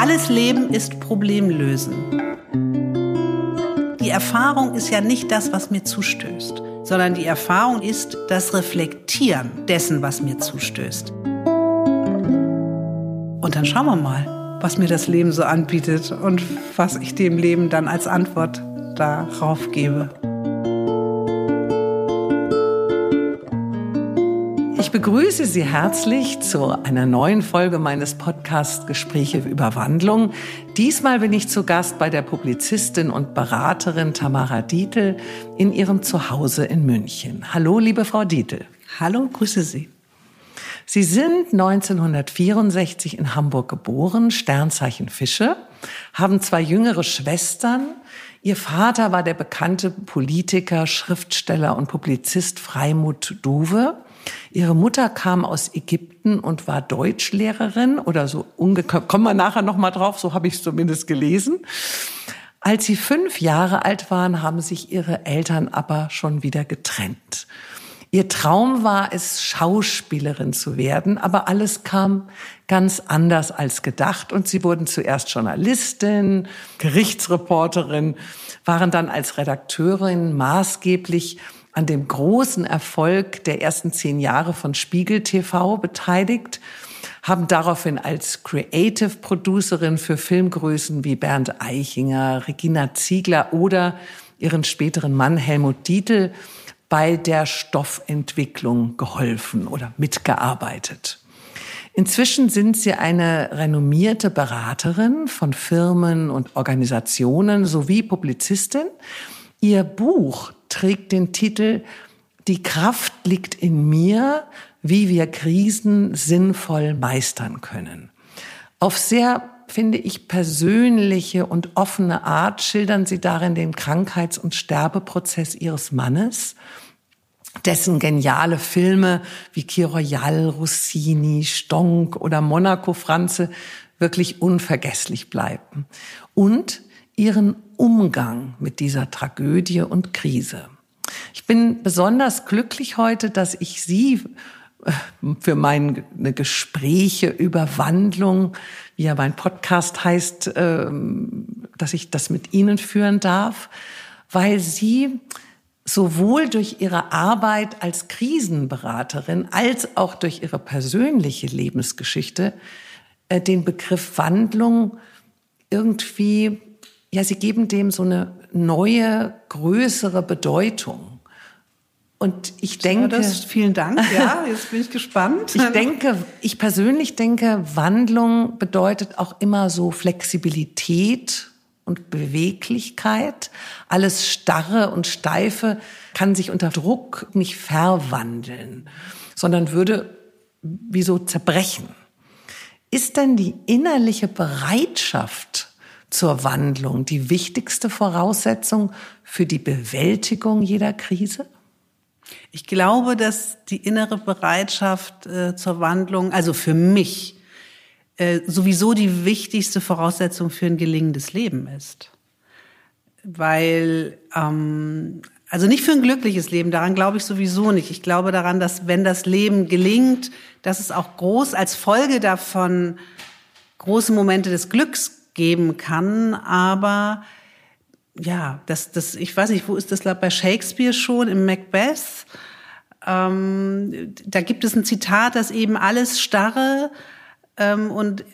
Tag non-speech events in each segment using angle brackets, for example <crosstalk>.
Alles Leben ist Problemlösen. Die Erfahrung ist ja nicht das, was mir zustößt, sondern die Erfahrung ist das Reflektieren dessen, was mir zustößt. Und dann schauen wir mal, was mir das Leben so anbietet und was ich dem Leben dann als Antwort darauf gebe. Ich begrüße Sie herzlich zu einer neuen Folge meines Podcasts Gespräche über Wandlung. Diesmal bin ich zu Gast bei der Publizistin und Beraterin Tamara Dietl in ihrem Zuhause in München. Hallo, liebe Frau Dietl. Hallo, grüße Sie. Sie sind 1964 in Hamburg geboren, Sternzeichen Fische, haben zwei jüngere Schwestern. Ihr Vater war der bekannte Politiker, Schriftsteller und Publizist Freimut Duwe. Ihre Mutter kam aus Ägypten und war Deutschlehrerin oder so ungefähr. Kommen wir nachher noch mal drauf, so habe ich es zumindest gelesen. Als sie fünf Jahre alt waren, haben sich ihre Eltern aber schon wieder getrennt. Ihr Traum war es, Schauspielerin zu werden, aber alles kam ganz anders als gedacht und sie wurden zuerst Journalistin, Gerichtsreporterin, waren dann als Redakteurin maßgeblich an dem großen Erfolg der ersten zehn Jahre von Spiegel TV beteiligt, haben daraufhin als Creative Producerin für Filmgrößen wie Bernd Eichinger, Regina Ziegler oder ihren späteren Mann Helmut Dietl bei der Stoffentwicklung geholfen oder mitgearbeitet. Inzwischen sind sie eine renommierte Beraterin von Firmen und Organisationen sowie Publizistin. Ihr Buch trägt den Titel Die Kraft liegt in mir, wie wir Krisen sinnvoll meistern können. Auf sehr, finde ich, persönliche und offene Art schildern sie darin den Krankheits- und Sterbeprozess ihres Mannes, dessen geniale Filme wie Kiroyal, Rossini, Stonk oder Monaco Franze wirklich unvergesslich bleiben. Und ihren Umgang mit dieser Tragödie und Krise. Ich bin besonders glücklich heute, dass ich Sie äh, für meine Gespräche über Wandlung, wie ja mein Podcast heißt, ähm, dass ich das mit Ihnen führen darf, weil Sie sowohl durch Ihre Arbeit als Krisenberaterin als auch durch Ihre persönliche Lebensgeschichte äh, den Begriff Wandlung irgendwie ja, sie geben dem so eine neue, größere Bedeutung. Und ich denke, ja, vielen Dank. <laughs> Ja, jetzt bin ich gespannt. ich denke, ich persönlich denke, Wandlung bedeutet auch immer so Flexibilität und Beweglichkeit. Alles starre und steife kann sich unter Druck nicht verwandeln, sondern würde wie so zerbrechen. Ist denn die innerliche Bereitschaft zur Wandlung die wichtigste Voraussetzung für die Bewältigung jeder Krise? Ich glaube, dass die innere Bereitschaft äh, zur Wandlung, also für mich, äh, sowieso die wichtigste Voraussetzung für ein gelingendes Leben ist. Weil, ähm, also nicht für ein glückliches Leben, daran glaube ich sowieso nicht. Ich glaube daran, dass wenn das Leben gelingt, dass es auch groß als Folge davon große Momente des Glücks geben kann, aber ja, das, das, ich weiß nicht, wo ist das bei Shakespeare schon? Im Macbeth? Ähm, da gibt es ein Zitat, dass eben alles starre ähm, und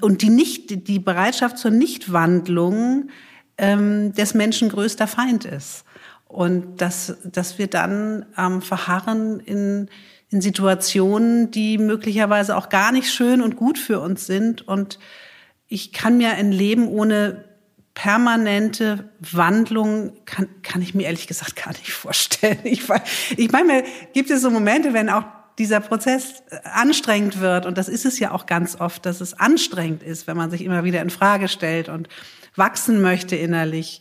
und die nicht die Bereitschaft zur Nichtwandlung ähm, des Menschen größter Feind ist. Und dass dass wir dann ähm, verharren in in Situationen, die möglicherweise auch gar nicht schön und gut für uns sind. Und ich kann mir ein Leben ohne permanente Wandlung kann, kann ich mir ehrlich gesagt gar nicht vorstellen. Ich, ich meine, gibt es so Momente, wenn auch dieser Prozess äh, anstrengend wird, und das ist es ja auch ganz oft, dass es anstrengend ist, wenn man sich immer wieder in Frage stellt und wachsen möchte innerlich.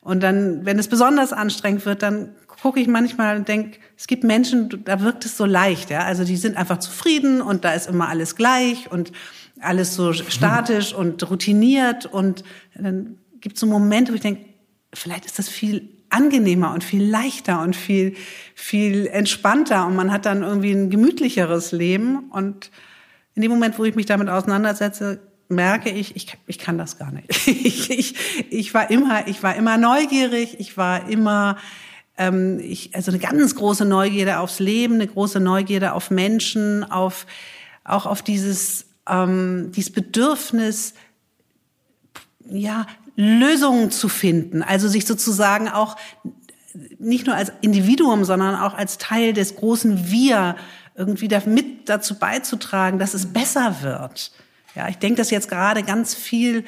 Und dann, wenn es besonders anstrengend wird, dann gucke ich manchmal und denke, es gibt Menschen, da wirkt es so leicht, ja. Also die sind einfach zufrieden und da ist immer alles gleich und alles so statisch und routiniert und dann gibt es so Momente, wo ich denke, vielleicht ist das viel angenehmer und viel leichter und viel, viel entspannter und man hat dann irgendwie ein gemütlicheres Leben und in dem Moment, wo ich mich damit auseinandersetze, merke ich, ich, ich kann das gar nicht. <laughs> Ich, ich, ich war immer, ich war immer neugierig, ich war immer, ähm, ich, also eine ganz große Neugierde aufs Leben, eine große Neugierde auf Menschen, auf auch auf dieses ähm, dieses Bedürfnis, ja Lösungen zu finden, also sich sozusagen auch nicht nur als Individuum, sondern auch als Teil des großen Wir irgendwie damit dazu beizutragen, dass es besser wird. Ja, ich denke das jetzt gerade ganz viel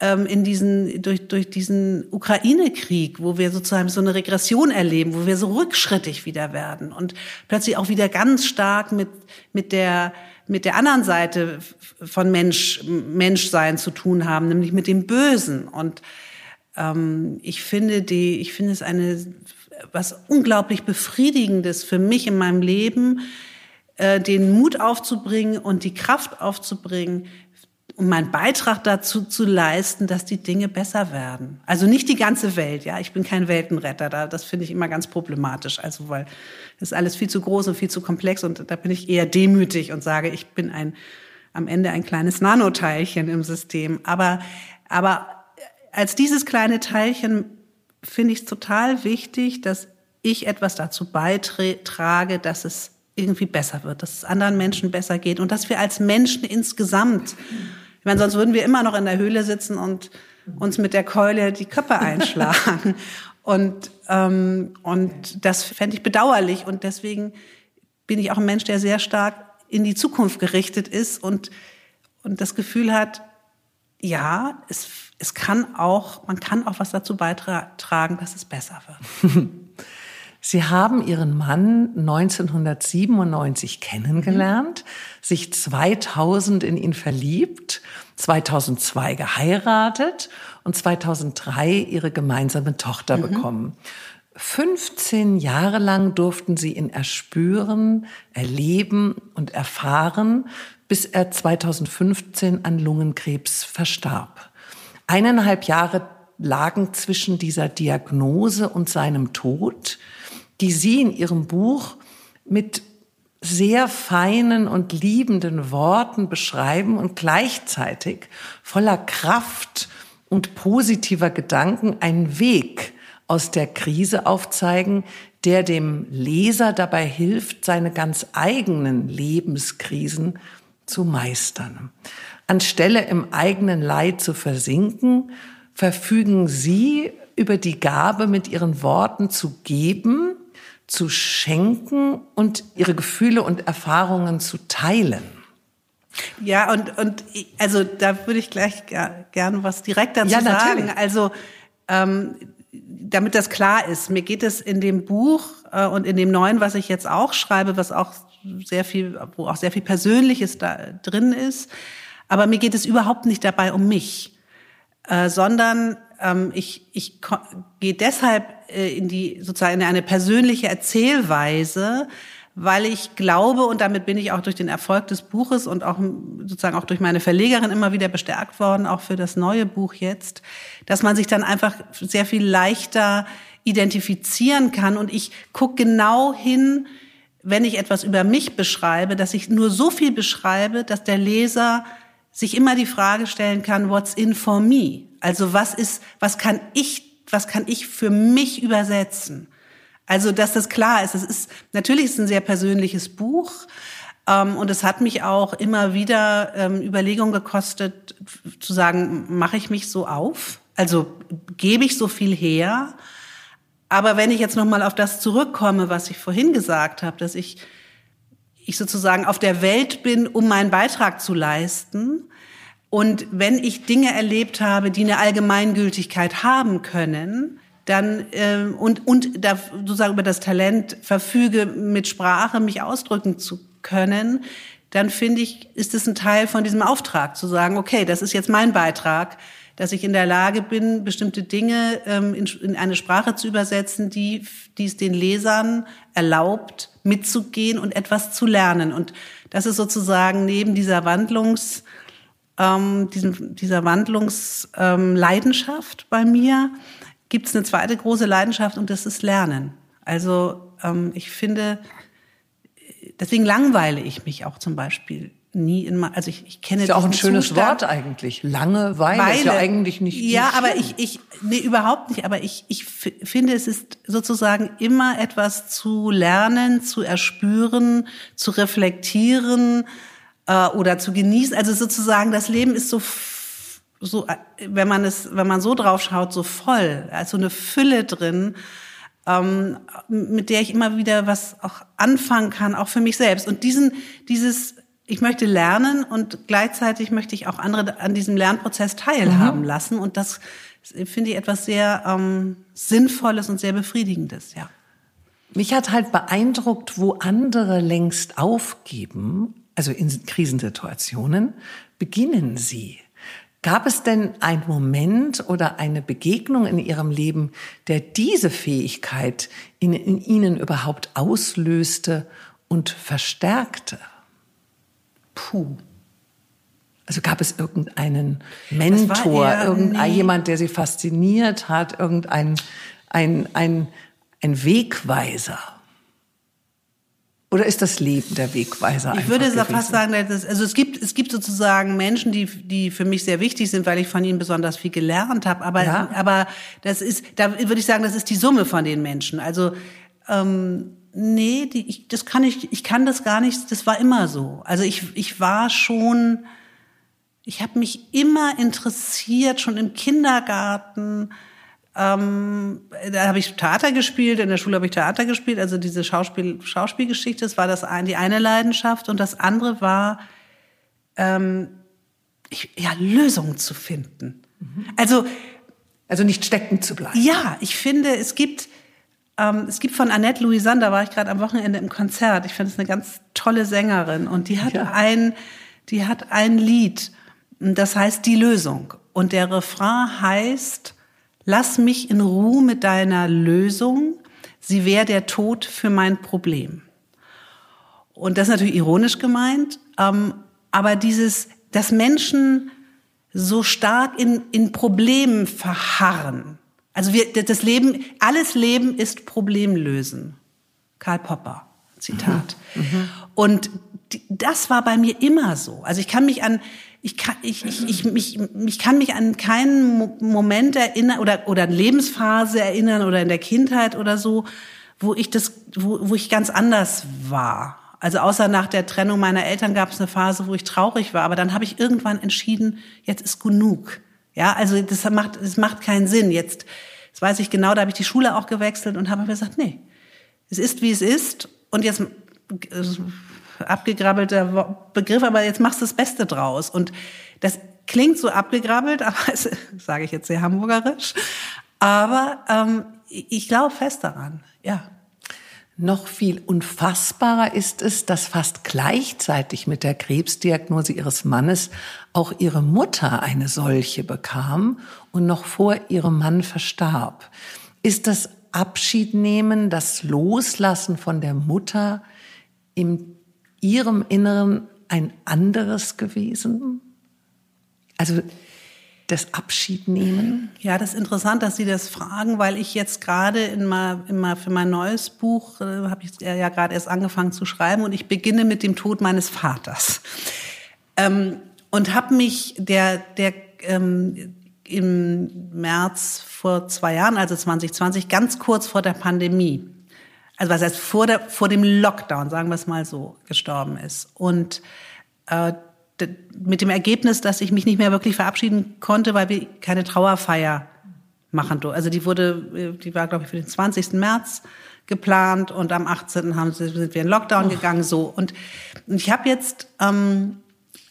ähm, in diesen durch durch diesen Ukraine-Krieg, wo wir sozusagen so eine Regression erleben, wo wir so rückschrittig wieder werden und plötzlich auch wieder ganz stark mit mit der mit der anderen Seite von Mensch Menschsein zu tun haben, nämlich mit dem Bösen. Und ähm, ich finde die ich finde es eine was unglaublich befriedigendes für mich in meinem Leben äh, den Mut aufzubringen und die Kraft aufzubringen, um meinen Beitrag dazu zu leisten, dass die Dinge besser werden. Also nicht die ganze Welt, ja. Ich bin kein Weltenretter, da, das finde ich immer ganz problematisch. Also, weil das ist alles viel zu groß und viel zu komplex und da bin ich eher demütig und sage, ich bin ein, am Ende ein kleines Nanoteilchen im System. Aber, aber als dieses kleine Teilchen finde ich es total wichtig, dass ich etwas dazu beitrage, dass es irgendwie besser wird, dass es anderen Menschen besser geht und dass wir als Menschen insgesamt, ich meine, sonst würden wir immer noch in der Höhle sitzen und uns mit der Keule die Köpfe einschlagen. <laughs> und, ähm, und das fände ich bedauerlich und deswegen bin ich auch ein Mensch, der sehr stark in die Zukunft gerichtet ist und, und das Gefühl hat, ja, es, es kann auch, man kann auch was dazu beitragen, dass es besser wird. <laughs> Sie haben Ihren Mann 1997 kennengelernt, mhm. sich 2000 in ihn verliebt, 2002 geheiratet und 2003 Ihre gemeinsame Tochter mhm. bekommen. 15 Jahre lang durften Sie ihn erspüren, erleben und erfahren, bis er 2015 an Lungenkrebs verstarb. Eineinhalb Jahre lagen zwischen dieser Diagnose und seinem Tod die Sie in Ihrem Buch mit sehr feinen und liebenden Worten beschreiben und gleichzeitig voller Kraft und positiver Gedanken einen Weg aus der Krise aufzeigen, der dem Leser dabei hilft, seine ganz eigenen Lebenskrisen zu meistern. Anstelle im eigenen Leid zu versinken, verfügen Sie über die Gabe, mit Ihren Worten zu geben, zu schenken und ihre Gefühle und Erfahrungen zu teilen. Ja, und, und also da würde ich gleich gerne was direkt dazu ja, sagen. Also ähm, damit das klar ist, mir geht es in dem Buch äh, und in dem neuen, was ich jetzt auch schreibe, was auch sehr viel, wo auch sehr viel Persönliches da drin ist, aber mir geht es überhaupt nicht dabei um mich, äh, sondern ähm, ich, ich gehe deshalb äh, in die sozusagen in eine persönliche Erzählweise, weil ich glaube und damit bin ich auch durch den Erfolg des Buches und auch sozusagen auch durch meine Verlegerin immer wieder bestärkt worden, auch für das neue Buch jetzt, dass man sich dann einfach sehr viel leichter identifizieren kann und ich gucke genau hin, wenn ich etwas über mich beschreibe, dass ich nur so viel beschreibe, dass der Leser sich immer die Frage stellen kann, what's in for me? Also was ist, was kann ich, was kann ich für mich übersetzen? Also, dass das klar ist. Es ist, natürlich ist ein sehr persönliches Buch. Ähm, und es hat mich auch immer wieder ähm, Überlegungen gekostet, zu sagen, mache ich mich so auf? Also gebe ich so viel her? Aber wenn ich jetzt nochmal auf das zurückkomme, was ich vorhin gesagt habe, dass ich, ich sozusagen auf der Welt bin, um meinen Beitrag zu leisten, und wenn ich Dinge erlebt habe, die eine Allgemeingültigkeit haben können, dann äh, und und da sozusagen über das Talent verfüge, mit Sprache mich ausdrücken zu können, dann finde ich, ist es ein Teil von diesem Auftrag zu sagen, okay, das ist jetzt mein Beitrag, dass ich in der Lage bin, bestimmte Dinge ähm, in, in eine Sprache zu übersetzen, die, die es den Lesern erlaubt, mitzugehen und etwas zu lernen. Und das ist sozusagen neben dieser Wandlungs ähm, diesem, dieser Wandlungsleidenschaft ähm, bei mir gibt es eine zweite große Leidenschaft und das ist Lernen. Also ähm, ich finde, deswegen langweile ich mich auch zum Beispiel nie in also ich, ich kenne ist ja auch ein schönes Zustand. Wort eigentlich. Langeweile Weile. ist ja eigentlich nicht. Ja, nicht aber ich, ich, nee, überhaupt nicht. Aber ich, ich finde, es ist sozusagen immer etwas zu lernen, zu erspüren, zu reflektieren äh, oder zu genießen. Also sozusagen, das Leben ist so, so, wenn man es, wenn man so drauf schaut, so voll, also eine Fülle drin. Ähm, mit der ich immer wieder was auch anfangen kann, auch für mich selbst. Und diesen, dieses ich möchte lernen und gleichzeitig möchte ich auch andere an diesem Lernprozess teilhaben mhm. lassen. Und das finde ich etwas sehr ähm, Sinnvolles und sehr Befriedigendes, ja. Mich hat halt beeindruckt, wo andere längst aufgeben, also in Krisensituationen, beginnen sie. Gab es denn einen Moment oder eine Begegnung in Ihrem Leben, der diese Fähigkeit in, in Ihnen überhaupt auslöste und verstärkte? Puh. Also gab es irgendeinen Mentor, irgendein nee. jemand, der sie fasziniert hat, irgendein ein, ein, ein Wegweiser? Oder ist das Leben der Wegweiser? Ich würde gewesen? fast sagen, dass, also es gibt, es gibt sozusagen Menschen, die, die für mich sehr wichtig sind, weil ich von ihnen besonders viel gelernt habe. Aber, ja? aber das ist, da würde ich sagen, das ist die Summe von den Menschen. Also ähm, nee, die, ich, das kann ich, ich kann das gar nicht, das war immer so. Also ich, ich war schon, ich habe mich immer interessiert, schon im Kindergarten. Ähm, da habe ich Theater gespielt, in der Schule habe ich Theater gespielt, also diese Schauspiel, Schauspielgeschichte, das war das ein, die eine Leidenschaft und das andere war, ähm, ich, ja, Lösungen zu finden. Mhm. Also, also nicht stecken zu bleiben. Ja, ich finde, es gibt, ähm, es gibt von Annette Louisanne, da war ich gerade am Wochenende im Konzert. Ich finde es eine ganz tolle Sängerin und die hat ja. ein, die hat ein Lied, das heißt Die Lösung. Und der Refrain heißt, lass mich in Ruhe mit deiner Lösung, sie wäre der Tod für mein Problem. Und das ist natürlich ironisch gemeint, ähm, aber dieses, dass Menschen so stark in, in Problemen verharren, also wir, das Leben, alles Leben ist Problemlösen. Karl Popper, Zitat. Mhm. Mhm. Und das war bei mir immer so. Also ich kann mich an, ich kann, ich, ich, ich, mich, ich kann mich an keinen Moment erinnern oder, oder Lebensphase erinnern oder in der Kindheit oder so, wo ich das, wo, wo ich ganz anders war. Also außer nach der Trennung meiner Eltern gab es eine Phase, wo ich traurig war. Aber dann habe ich irgendwann entschieden, jetzt ist genug. Ja, also das macht, das macht keinen Sinn. Jetzt, das weiß ich genau, da habe ich die Schule auch gewechselt und habe mir gesagt, nee, es ist, wie es ist. Und jetzt, abgegrabbelter Begriff, aber jetzt machst du das Beste draus. Und das klingt so abgegrabbelt, <laughs> aber das sage ich jetzt sehr hamburgerisch. Aber ähm, ich glaube fest daran, ja. Noch viel unfassbarer ist es, dass fast gleichzeitig mit der Krebsdiagnose ihres Mannes auch ihre Mutter eine solche bekam und noch vor ihrem Mann verstarb. Ist das Abschiednehmen, das Loslassen von der Mutter in ihrem Inneren ein anderes gewesen? Also das Abschied nehmen? Ja, das ist interessant, dass Sie das fragen, weil ich jetzt gerade in mal, in mal für mein neues Buch, äh, habe ich ja gerade erst angefangen zu schreiben und ich beginne mit dem Tod meines Vaters. Ähm, und habe mich der, der ähm, im März vor zwei Jahren, also 2020, ganz kurz vor der Pandemie, also was heißt vor, der, vor dem Lockdown, sagen wir es mal so, gestorben ist. Und äh, mit dem Ergebnis, dass ich mich nicht mehr wirklich verabschieden konnte, weil wir keine Trauerfeier machen durften. Also die wurde, die war glaube ich für den 20. März geplant und am 18. Haben, sind wir in Lockdown oh. gegangen so und, und ich habe jetzt ähm,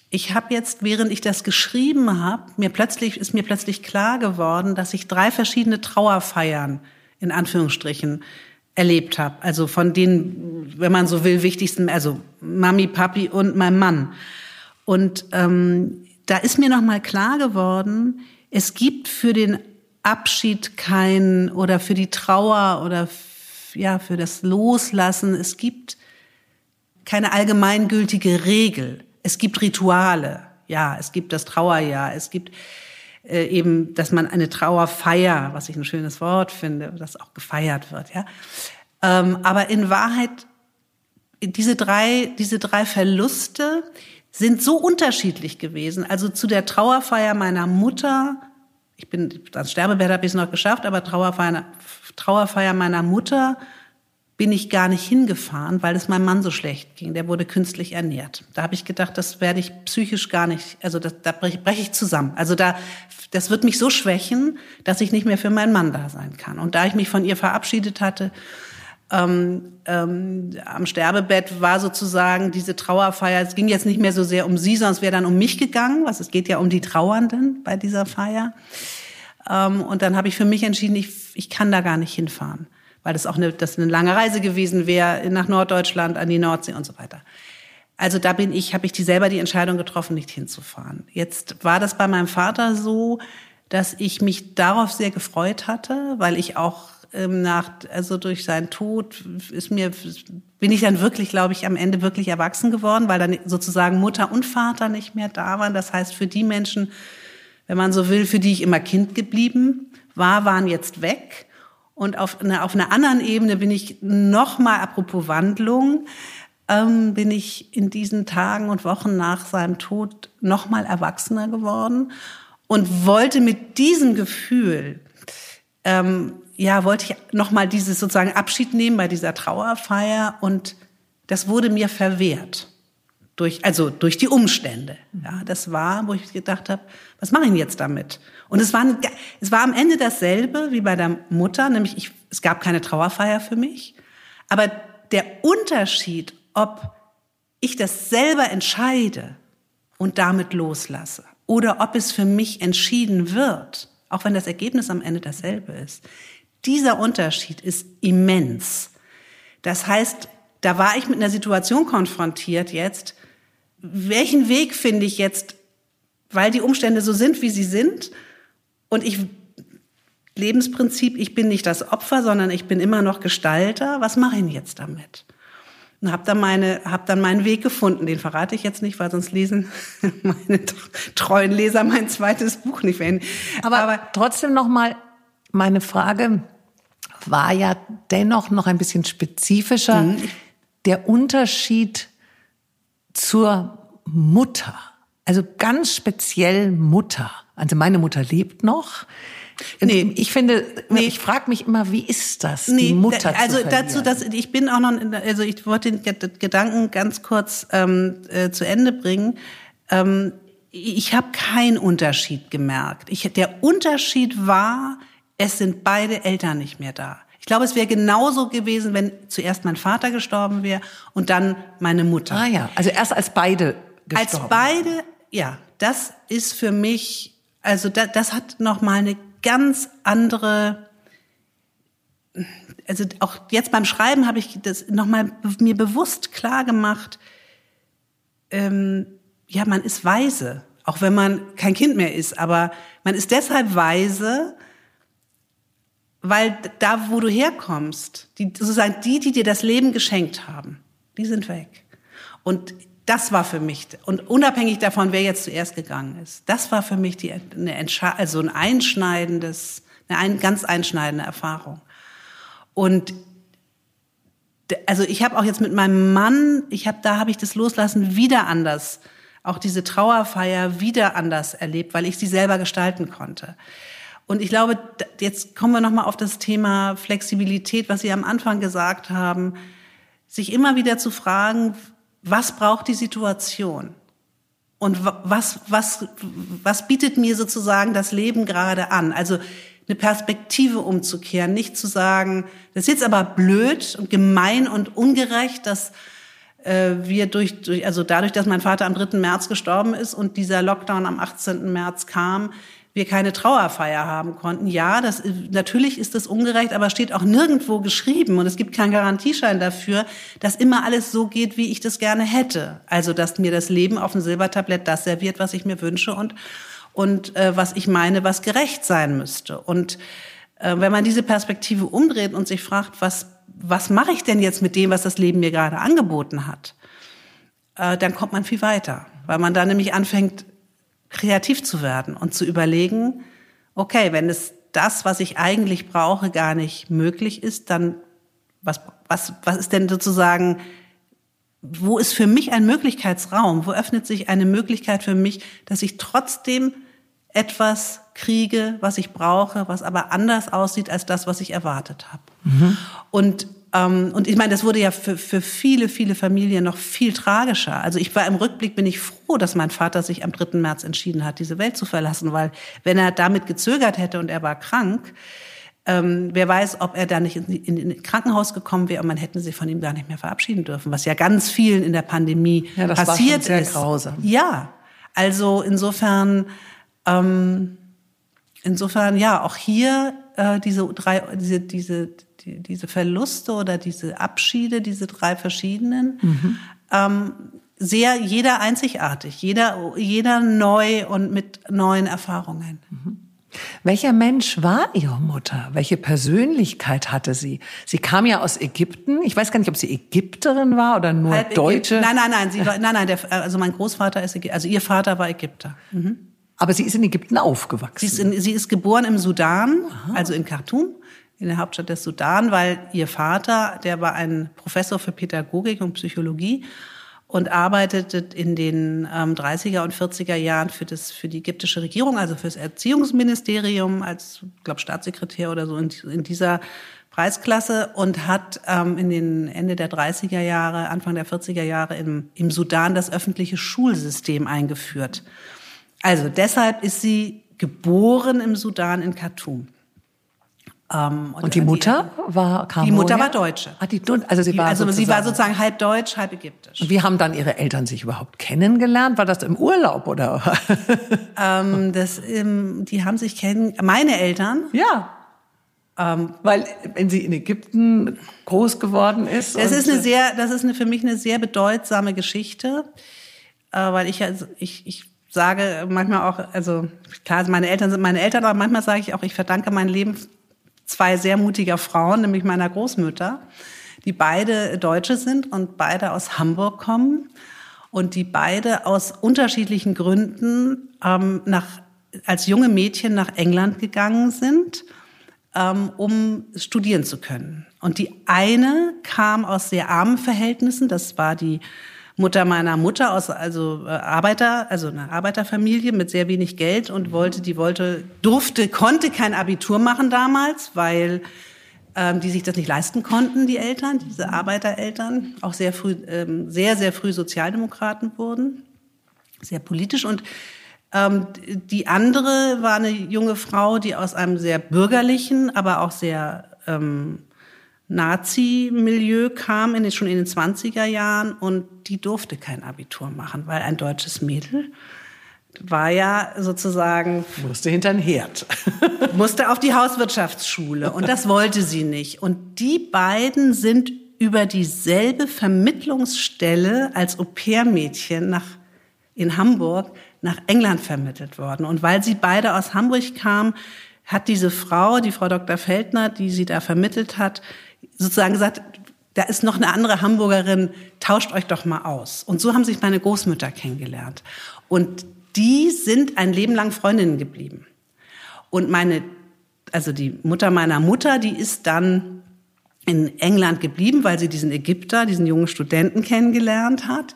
ich habe jetzt, während ich das geschrieben habe, mir plötzlich ist mir plötzlich klar geworden, dass ich drei verschiedene Trauerfeiern in Anführungsstrichen erlebt habe. Also von den, wenn man so will, wichtigsten, also Mami, Papi und mein Mann. Und ähm, da ist mir noch mal klar geworden, es gibt für den Abschied kein oder für die Trauer oder ja für das Loslassen, es gibt keine allgemeingültige Regel. Es gibt Rituale. Ja, es gibt das Trauerjahr. Es gibt äh, eben, dass man eine Trauerfeier, was ich ein schönes Wort finde, das auch gefeiert wird. Ja, ähm, aber in Wahrheit diese drei diese drei Verluste, sind so unterschiedlich gewesen. Also zu der Trauerfeier meiner Mutter, ich bin, das Sterbebett habe ich es noch geschafft, aber Trauerfeier, Trauerfeier meiner Mutter bin ich gar nicht hingefahren, weil es meinem Mann so schlecht ging. Der wurde künstlich ernährt. Da habe ich gedacht, das werde ich psychisch gar nicht, also das, da breche brech ich zusammen. Also da, das wird mich so schwächen, dass ich nicht mehr für meinen Mann da sein kann. Und da ich mich von ihr verabschiedet hatte, ähm, ähm, am Sterbebett war sozusagen diese Trauerfeier. Es ging jetzt nicht mehr so sehr um sie, sondern es wäre dann um mich gegangen. Was es geht ja um die Trauernden bei dieser Feier. Ähm, und dann habe ich für mich entschieden, ich, ich kann da gar nicht hinfahren weil das auch eine, das eine lange Reise gewesen wäre nach Norddeutschland, an die Nordsee und so weiter. Also da bin ich, habe ich die selber die Entscheidung getroffen, nicht hinzufahren. Jetzt war das bei meinem Vater so, dass ich mich darauf sehr gefreut hatte, weil ich auch ähm, nach, also durch seinen Tod ist mir, bin ich dann wirklich, glaube ich, am Ende wirklich erwachsen geworden, weil dann sozusagen Mutter und Vater nicht mehr da waren. Das heißt, für die Menschen, wenn man so will, für die ich immer Kind geblieben war, waren jetzt weg. Und auf einer, auf einer anderen Ebene bin ich nochmal, apropos Wandlung, ähm, bin ich in diesen Tagen und Wochen nach seinem Tod nochmal erwachsener geworden und wollte mit diesem Gefühl, ähm, ja, wollte ich nochmal dieses sozusagen Abschied nehmen bei dieser Trauerfeier und das wurde mir verwehrt. Durch, also durch die Umstände. Ja, das war, wo ich gedacht habe, was mache ich denn jetzt damit? Und es war, es war am Ende dasselbe wie bei der Mutter, nämlich ich, es gab keine Trauerfeier für mich. Aber der Unterschied, ob ich das selber entscheide und damit loslasse oder ob es für mich entschieden wird, auch wenn das Ergebnis am Ende dasselbe ist, dieser Unterschied ist immens. Das heißt, da war ich mit einer Situation konfrontiert jetzt, welchen Weg finde ich jetzt, weil die Umstände so sind, wie sie sind, und ich, Lebensprinzip, ich bin nicht das Opfer, sondern ich bin immer noch Gestalter. Was mache ich denn jetzt damit? Und habe dann meine, habe dann meinen Weg gefunden. Den verrate ich jetzt nicht, weil sonst lesen <laughs> meine treuen Leser mein zweites Buch nicht mehr. Aber, Aber trotzdem noch mal meine Frage war ja dennoch noch ein bisschen spezifischer. Mhm. Der Unterschied zur Mutter, also ganz speziell Mutter. Also meine Mutter lebt noch. Nee, ich finde, nee. ich frage mich immer, wie ist das, nee, die Mutter also zu dazu, dass ich bin auch noch, also ich wollte den Gedanken ganz kurz ähm, äh, zu Ende bringen. Ähm, ich habe keinen Unterschied gemerkt. Ich, der Unterschied war, es sind beide Eltern nicht mehr da. Ich glaube, es wäre genauso gewesen, wenn zuerst mein Vater gestorben wäre und dann meine Mutter. Ah ja, also erst als beide gestorben. Als beide, ja, das ist für mich also da, das hat noch mal eine ganz andere also auch jetzt beim Schreiben habe ich das noch mal mir bewusst klar gemacht ähm, ja man ist weise auch wenn man kein Kind mehr ist aber man ist deshalb weise weil da wo du herkommst die sozusagen die die dir das Leben geschenkt haben die sind weg und das war für mich, und unabhängig davon, wer jetzt zuerst gegangen ist, das war für mich die, eine also ein einschneidendes, eine ein, ganz einschneidende Erfahrung. Und also ich habe auch jetzt mit meinem Mann, ich habe da habe ich das Loslassen wieder anders, auch diese Trauerfeier wieder anders erlebt, weil ich sie selber gestalten konnte. Und ich glaube, jetzt kommen wir noch mal auf das Thema Flexibilität, was Sie am Anfang gesagt haben, sich immer wieder zu fragen, was braucht die Situation? Und was, was, was bietet mir sozusagen das Leben gerade an? Also eine Perspektive umzukehren, nicht zu sagen, das ist jetzt aber blöd und gemein und ungerecht, dass äh, wir durch, durch, also dadurch, dass mein Vater am 3. März gestorben ist und dieser Lockdown am 18. März kam, wir keine Trauerfeier haben konnten. Ja, das, natürlich ist das ungerecht, aber steht auch nirgendwo geschrieben und es gibt keinen Garantieschein dafür, dass immer alles so geht, wie ich das gerne hätte. Also, dass mir das Leben auf dem Silbertablett das serviert, was ich mir wünsche und, und äh, was ich meine, was gerecht sein müsste. Und äh, wenn man diese Perspektive umdreht und sich fragt, was, was mache ich denn jetzt mit dem, was das Leben mir gerade angeboten hat, äh, dann kommt man viel weiter, weil man da nämlich anfängt, kreativ zu werden und zu überlegen, okay, wenn es das, was ich eigentlich brauche, gar nicht möglich ist, dann was, was, was ist denn sozusagen wo ist für mich ein Möglichkeitsraum? Wo öffnet sich eine Möglichkeit für mich, dass ich trotzdem etwas kriege, was ich brauche, was aber anders aussieht als das, was ich erwartet habe. Mhm. Und ähm, und ich meine, das wurde ja für, für viele, viele Familien noch viel tragischer. Also ich war im Rückblick bin ich froh, dass mein Vater sich am 3. März entschieden hat, diese Welt zu verlassen, weil wenn er damit gezögert hätte und er war krank, ähm, wer weiß, ob er da nicht in, in, Krankenhaus gekommen wäre und man hätte sich von ihm gar nicht mehr verabschieden dürfen, was ja ganz vielen in der Pandemie ja, das passiert war schon sehr ist. Grausam. Ja, also insofern, ähm, insofern ja, auch hier äh, diese drei, diese, diese, die, diese Verluste oder diese Abschiede, diese drei verschiedenen. Mhm. Ähm, sehr jeder einzigartig, jeder jeder neu und mit neuen Erfahrungen. Mhm. Welcher Mensch war Ihre Mutter? Welche Persönlichkeit hatte sie? Sie kam ja aus Ägypten. Ich weiß gar nicht, ob sie Ägypterin war oder nur Halb Deutsche. Ägypten. Nein, nein, nein. Sie war, nein, nein. Der, also mein Großvater ist, also ihr Vater war Ägypter. Mhm. Aber sie ist in Ägypten aufgewachsen. Sie ist, in, sie ist geboren im Sudan, Aha. also in Khartoum, in der Hauptstadt des Sudan, weil ihr Vater, der war ein Professor für Pädagogik und Psychologie und arbeitete in den ähm, 30er und 40er Jahren für das für die ägyptische Regierung, also fürs Erziehungsministerium als glaube Staatssekretär oder so in, in dieser Preisklasse und hat ähm, in den Ende der 30er Jahre, Anfang der 40er Jahre im, im Sudan das öffentliche Schulsystem eingeführt. Also deshalb ist sie geboren im Sudan in Khartoum. Ähm, und, und, die Mutter die, war kam Die Mutter woher? war Deutsche. Ah, die, also sie war also sie war sozusagen halb deutsch, halb ägyptisch. Und wie haben dann ihre Eltern sich überhaupt kennengelernt? War das im Urlaub oder? <laughs> ähm, das, ähm, die haben sich kennen. Meine Eltern. Ja. Ähm, Weil wenn sie in Ägypten groß geworden ist. Das ist eine sehr, das ist eine, für mich eine sehr bedeutsame Geschichte, äh, weil ich also ich, ich sage manchmal auch, also klar, meine Eltern sind meine Eltern, aber manchmal sage ich auch, ich verdanke mein Leben zwei sehr mutiger Frauen, nämlich meiner Großmütter, die beide Deutsche sind und beide aus Hamburg kommen und die beide aus unterschiedlichen Gründen ähm, nach, als junge Mädchen nach England gegangen sind, ähm, um studieren zu können. Und die eine kam aus sehr armen Verhältnissen, das war die Mutter meiner Mutter aus also äh, Arbeiter, also eine Arbeiterfamilie mit sehr wenig Geld und wollte, die wollte, durfte, konnte kein Abitur machen damals, weil ähm, die sich das nicht leisten konnten, die Eltern, diese Arbeitereltern, auch sehr früh, ähm, sehr, sehr früh Sozialdemokraten wurden, sehr politisch und ähm, die andere war eine junge Frau, die aus einem sehr bürgerlichen, aber auch sehr ähm, Nazi-Milieu kam, in den, schon in den 20er Jahren und die durfte kein Abitur machen, weil ein deutsches Mädel war ja sozusagen... Musste hinter den Herd. <laughs> musste auf die Hauswirtschaftsschule und das wollte sie nicht. Und die beiden sind über dieselbe Vermittlungsstelle als Au-pair-Mädchen nach, in Hamburg nach England vermittelt worden. Und weil sie beide aus Hamburg kamen, hat diese Frau, die Frau Dr. Feldner, die sie da vermittelt hat, sozusagen gesagt, da ist noch eine andere Hamburgerin, tauscht euch doch mal aus. Und so haben sich meine Großmütter kennengelernt. Und die sind ein Leben lang Freundinnen geblieben. Und meine, also die Mutter meiner Mutter, die ist dann in England geblieben, weil sie diesen Ägypter, diesen jungen Studenten kennengelernt hat,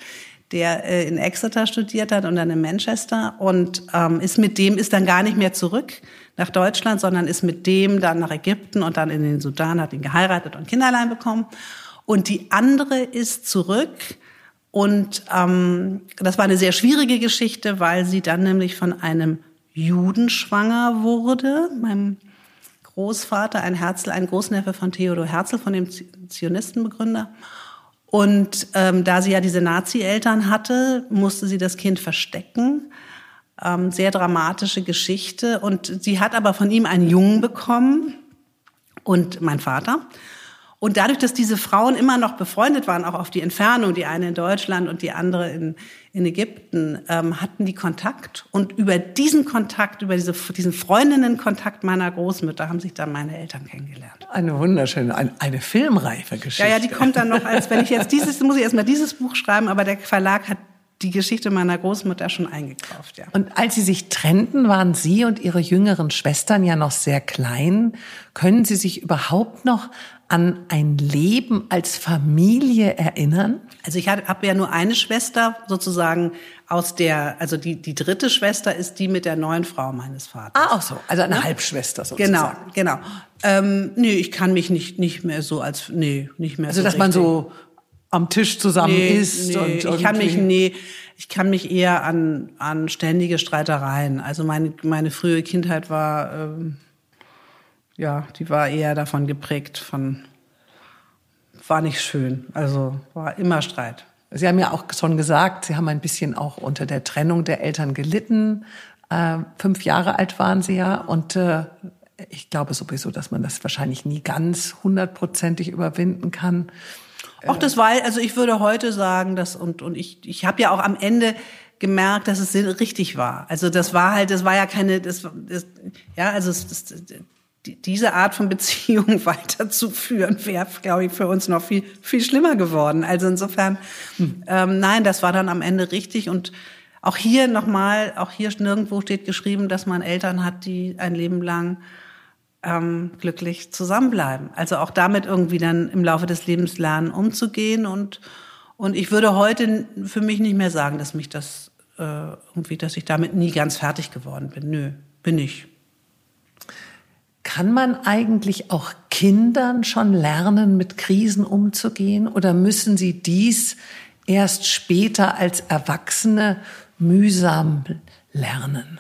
der äh, in Exeter studiert hat und dann in Manchester und ähm, ist mit dem ist dann gar nicht mehr zurück nach Deutschland, sondern ist mit dem dann nach Ägypten und dann in den Sudan, hat ihn geheiratet und Kinderlein bekommen. Und die andere ist zurück. Und ähm, das war eine sehr schwierige Geschichte, weil sie dann nämlich von einem Juden schwanger wurde, meinem Großvater, ein Herzl, ein Großneffe von Theodor Herzl, von dem Zionistenbegründer. Und ähm, da sie ja diese Nazi-Eltern hatte, musste sie das Kind verstecken ähm, sehr dramatische Geschichte. Und sie hat aber von ihm einen Jungen bekommen und mein Vater. Und dadurch, dass diese Frauen immer noch befreundet waren, auch auf die Entfernung, die eine in Deutschland und die andere in, in Ägypten, ähm, hatten die Kontakt. Und über diesen Kontakt, über diese, diesen Freundinnenkontakt meiner Großmütter haben sich dann meine Eltern kennengelernt. Eine wunderschöne, eine, eine filmreife Geschichte. Ja, ja, die kommt dann noch als, wenn ich jetzt dieses, muss ich erstmal dieses Buch schreiben, aber der Verlag hat die Geschichte meiner Großmutter schon eingekauft, ja. Und als Sie sich trennten, waren Sie und Ihre jüngeren Schwestern ja noch sehr klein. Können Sie sich überhaupt noch an ein Leben als Familie erinnern? Also ich habe ja nur eine Schwester sozusagen aus der, also die, die dritte Schwester ist die mit der neuen Frau meines Vaters. Ah, auch so, also eine ja? Halbschwester sozusagen. Genau, genau. Ähm, nee, ich kann mich nicht, nicht mehr so als, nee, nicht mehr also, so Also dass man so am Tisch zusammen nee, isst nee, und ich kann mich nee, ich kann mich eher an an ständige Streitereien. Also meine meine frühe Kindheit war ähm, ja, die war eher davon geprägt von war nicht schön. Also war immer Streit. Sie haben ja auch schon gesagt, Sie haben ein bisschen auch unter der Trennung der Eltern gelitten. Äh, fünf Jahre alt waren Sie ja und äh, ich glaube sowieso, dass man das wahrscheinlich nie ganz hundertprozentig überwinden kann. Auch das war, also ich würde heute sagen, dass und und ich ich habe ja auch am Ende gemerkt, dass es richtig war. Also das war halt, das war ja keine, das, das ja, also es, das, diese Art von Beziehung <laughs> weiterzuführen, wäre, glaube ich, für uns noch viel viel schlimmer geworden. Also insofern, hm. ähm, nein, das war dann am Ende richtig und auch hier nochmal, auch hier nirgendwo steht geschrieben, dass man Eltern hat, die ein Leben lang ähm, glücklich zusammenbleiben. Also auch damit irgendwie dann im Laufe des Lebens lernen, umzugehen. Und, und ich würde heute für mich nicht mehr sagen, dass mich das äh, irgendwie, dass ich damit nie ganz fertig geworden bin. Nö, bin ich. Kann man eigentlich auch Kindern schon lernen, mit Krisen umzugehen? Oder müssen sie dies erst später als Erwachsene mühsam lernen?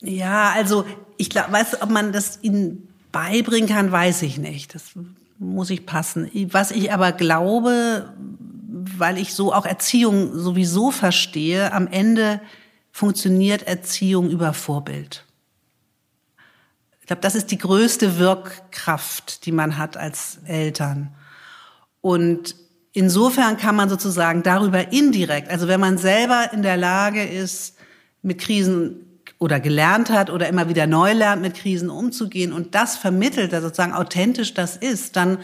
Ja, also ich glaube, weiß, ob man das ihnen beibringen kann, weiß ich nicht. Das muss ich passen. Was ich aber glaube, weil ich so auch Erziehung sowieso verstehe, am Ende funktioniert Erziehung über Vorbild. Ich glaube, das ist die größte Wirkkraft, die man hat als Eltern. Und insofern kann man sozusagen darüber indirekt, also wenn man selber in der Lage ist, mit Krisen oder gelernt hat oder immer wieder neu lernt, mit Krisen umzugehen und das vermittelt, also sozusagen authentisch das ist, dann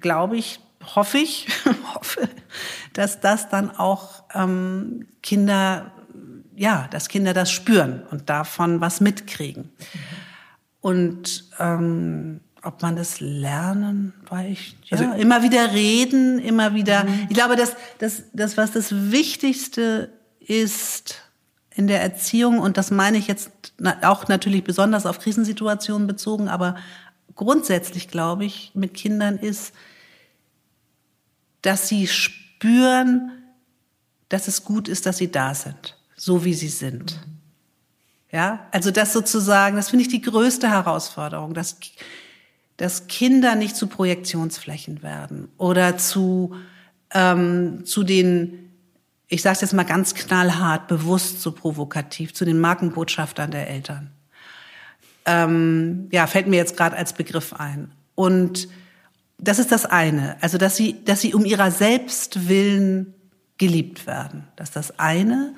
glaube ich, hoffe ich, <laughs> hoffe, dass das dann auch ähm, Kinder, ja, dass Kinder das spüren und davon was mitkriegen. Und ähm, ob man das lernen, weil ich ja also, immer wieder reden, immer wieder. Mhm. Ich glaube, dass das, das was das Wichtigste ist, in der Erziehung, und das meine ich jetzt auch natürlich besonders auf Krisensituationen bezogen, aber grundsätzlich glaube ich mit Kindern ist, dass sie spüren, dass es gut ist, dass sie da sind, so wie sie sind. Ja, also das sozusagen, das finde ich die größte Herausforderung, dass, dass Kinder nicht zu Projektionsflächen werden oder zu, ähm, zu den ich sage es jetzt mal ganz knallhart, bewusst so provokativ, zu den Markenbotschaftern der Eltern. Ähm, ja, fällt mir jetzt gerade als Begriff ein. Und das ist das eine, also dass sie, dass sie um ihrer selbst willen geliebt werden. Das ist das eine.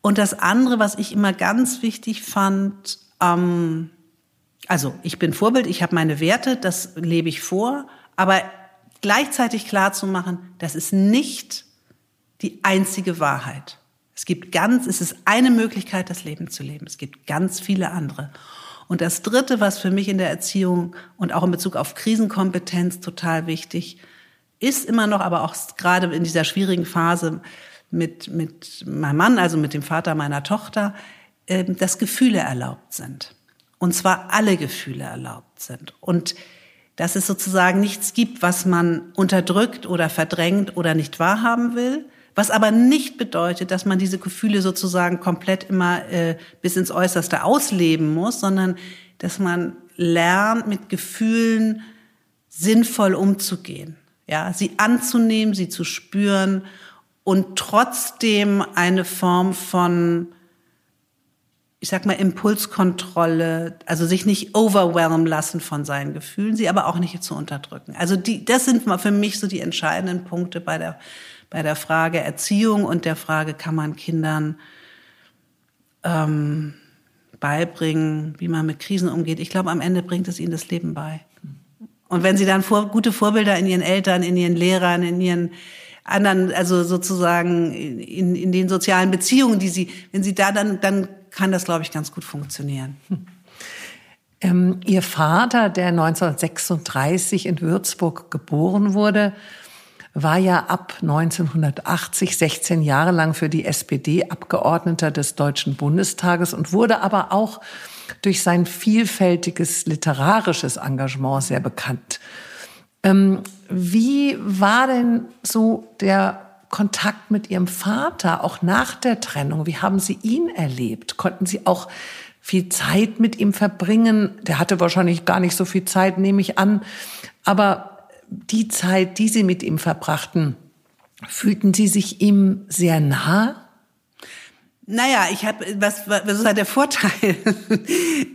Und das andere, was ich immer ganz wichtig fand, ähm, also ich bin Vorbild, ich habe meine Werte, das lebe ich vor, aber gleichzeitig klar zu machen, das ist nicht die einzige Wahrheit. Es gibt ganz, es ist eine Möglichkeit, das Leben zu leben. Es gibt ganz viele andere. Und das Dritte, was für mich in der Erziehung und auch in Bezug auf Krisenkompetenz total wichtig ist, immer noch, aber auch gerade in dieser schwierigen Phase mit, mit meinem Mann, also mit dem Vater meiner Tochter, ähm, dass Gefühle erlaubt sind. Und zwar alle Gefühle erlaubt sind. Und dass es sozusagen nichts gibt, was man unterdrückt oder verdrängt oder nicht wahrhaben will, was aber nicht bedeutet, dass man diese Gefühle sozusagen komplett immer äh, bis ins Äußerste ausleben muss, sondern dass man lernt, mit Gefühlen sinnvoll umzugehen. Ja, sie anzunehmen, sie zu spüren und trotzdem eine Form von ich sag mal, Impulskontrolle, also sich nicht overwhelmen lassen von seinen Gefühlen, sie aber auch nicht zu unterdrücken. Also die, das sind für mich so die entscheidenden Punkte bei der bei der Frage Erziehung und der Frage, kann man Kindern ähm, beibringen, wie man mit Krisen umgeht. Ich glaube, am Ende bringt es ihnen das Leben bei. Und wenn sie dann vor, gute Vorbilder in ihren Eltern, in ihren Lehrern, in ihren anderen, also sozusagen in, in den sozialen Beziehungen, die sie, wenn sie da dann, dann kann das, glaube ich, ganz gut funktionieren. Hm. Ähm, Ihr Vater, der 1936 in Würzburg geboren wurde, war ja ab 1980 16 Jahre lang für die SPD Abgeordneter des Deutschen Bundestages und wurde aber auch durch sein vielfältiges literarisches Engagement sehr bekannt. Ähm, wie war denn so der Kontakt mit Ihrem Vater, auch nach der Trennung? Wie haben Sie ihn erlebt? Konnten Sie auch viel Zeit mit ihm verbringen? Der hatte wahrscheinlich gar nicht so viel Zeit, nehme ich an. Aber die Zeit, die Sie mit ihm verbrachten, fühlten Sie sich ihm sehr nah? Naja, ich habe was, was halt der Vorteil?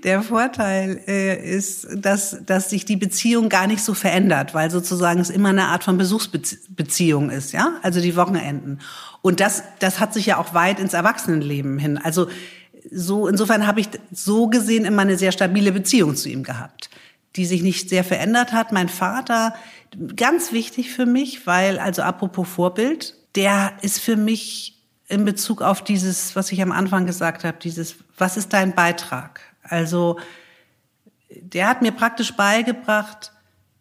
Der Vorteil äh, ist, dass dass sich die Beziehung gar nicht so verändert, weil sozusagen es immer eine Art von Besuchsbeziehung ist, ja, also die Wochenenden. Und das das hat sich ja auch weit ins Erwachsenenleben hin. Also so insofern habe ich so gesehen immer eine sehr stabile Beziehung zu ihm gehabt, die sich nicht sehr verändert hat. Mein Vater Ganz wichtig für mich, weil, also apropos Vorbild, der ist für mich in Bezug auf dieses, was ich am Anfang gesagt habe, dieses, was ist dein Beitrag? Also, der hat mir praktisch beigebracht,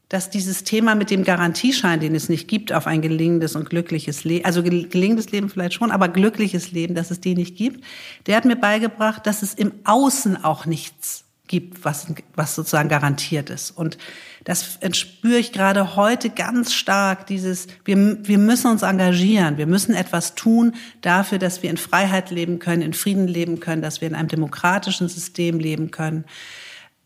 dass dieses Thema mit dem Garantieschein, den es nicht gibt auf ein gelingendes und glückliches Leben, also gelingendes Leben vielleicht schon, aber glückliches Leben, dass es den nicht gibt, der hat mir beigebracht, dass es im Außen auch nichts gibt, was, was sozusagen garantiert ist. Und das spüre ich gerade heute ganz stark, dieses, wir, wir müssen uns engagieren, wir müssen etwas tun dafür, dass wir in Freiheit leben können, in Frieden leben können, dass wir in einem demokratischen System leben können.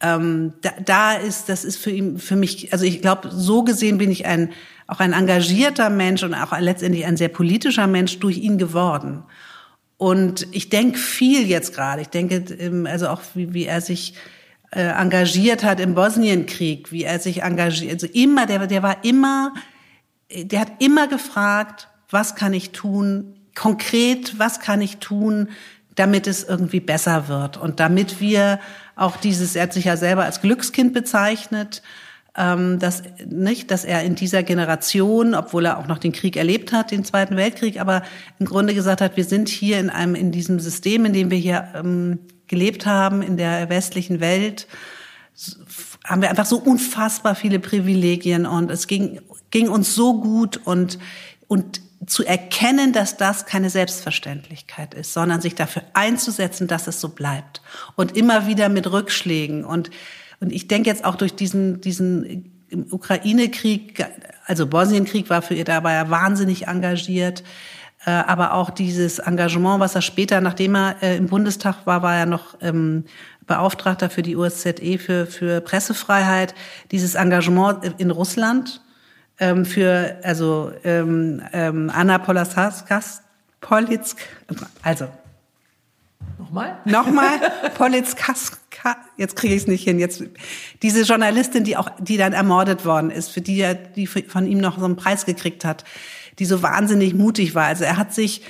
Ähm, da, da ist, das ist für ihn, für mich, also ich glaube, so gesehen bin ich ein, auch ein engagierter Mensch und auch letztendlich ein sehr politischer Mensch durch ihn geworden. Und ich denke viel jetzt gerade. Ich denke, ähm, also auch wie, wie er sich äh, engagiert hat im Bosnienkrieg, wie er sich engagiert. Also immer, der, der war immer, der hat immer gefragt, was kann ich tun, konkret, was kann ich tun, damit es irgendwie besser wird und damit wir auch dieses, er hat sich ja selber als Glückskind bezeichnet, ähm, dass nicht, dass er in dieser Generation, obwohl er auch noch den Krieg erlebt hat, den Zweiten Weltkrieg, aber im Grunde gesagt hat, wir sind hier in einem in diesem System, in dem wir hier ähm, gelebt haben in der westlichen Welt, haben wir einfach so unfassbar viele Privilegien und es ging ging uns so gut und und zu erkennen, dass das keine Selbstverständlichkeit ist, sondern sich dafür einzusetzen, dass es so bleibt und immer wieder mit Rückschlägen und und ich denke jetzt auch durch diesen, diesen Ukraine-Krieg, also Bosnienkrieg war für ihr dabei wahnsinnig engagiert. Äh, aber auch dieses Engagement, was er später, nachdem er äh, im Bundestag war, war er noch ähm, Beauftragter für die USZE für, für Pressefreiheit. Dieses Engagement in Russland ähm, für, also ähm, ähm, Anna Polaskas, Politsk, also Nochmal? Nochmal, <laughs> Politzkaska, jetzt kriege ich es nicht hin. Jetzt diese Journalistin, die auch, die dann ermordet worden ist, für die er, die von ihm noch so einen Preis gekriegt hat, die so wahnsinnig mutig war. Also er hat sich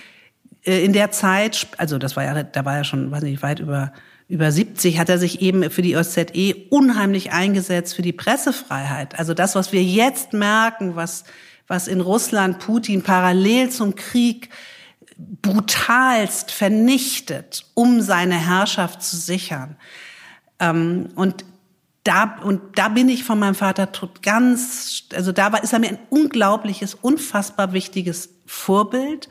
äh, in der Zeit, also das war ja, da war er schon, weiß nicht, weit über über 70 hat er sich eben für die OSZE unheimlich eingesetzt für die Pressefreiheit. Also das, was wir jetzt merken, was was in Russland Putin parallel zum Krieg brutalst vernichtet, um seine Herrschaft zu sichern. Ähm, und da, und da bin ich von meinem Vater ganz, also da war, ist er mir ein unglaubliches, unfassbar wichtiges Vorbild.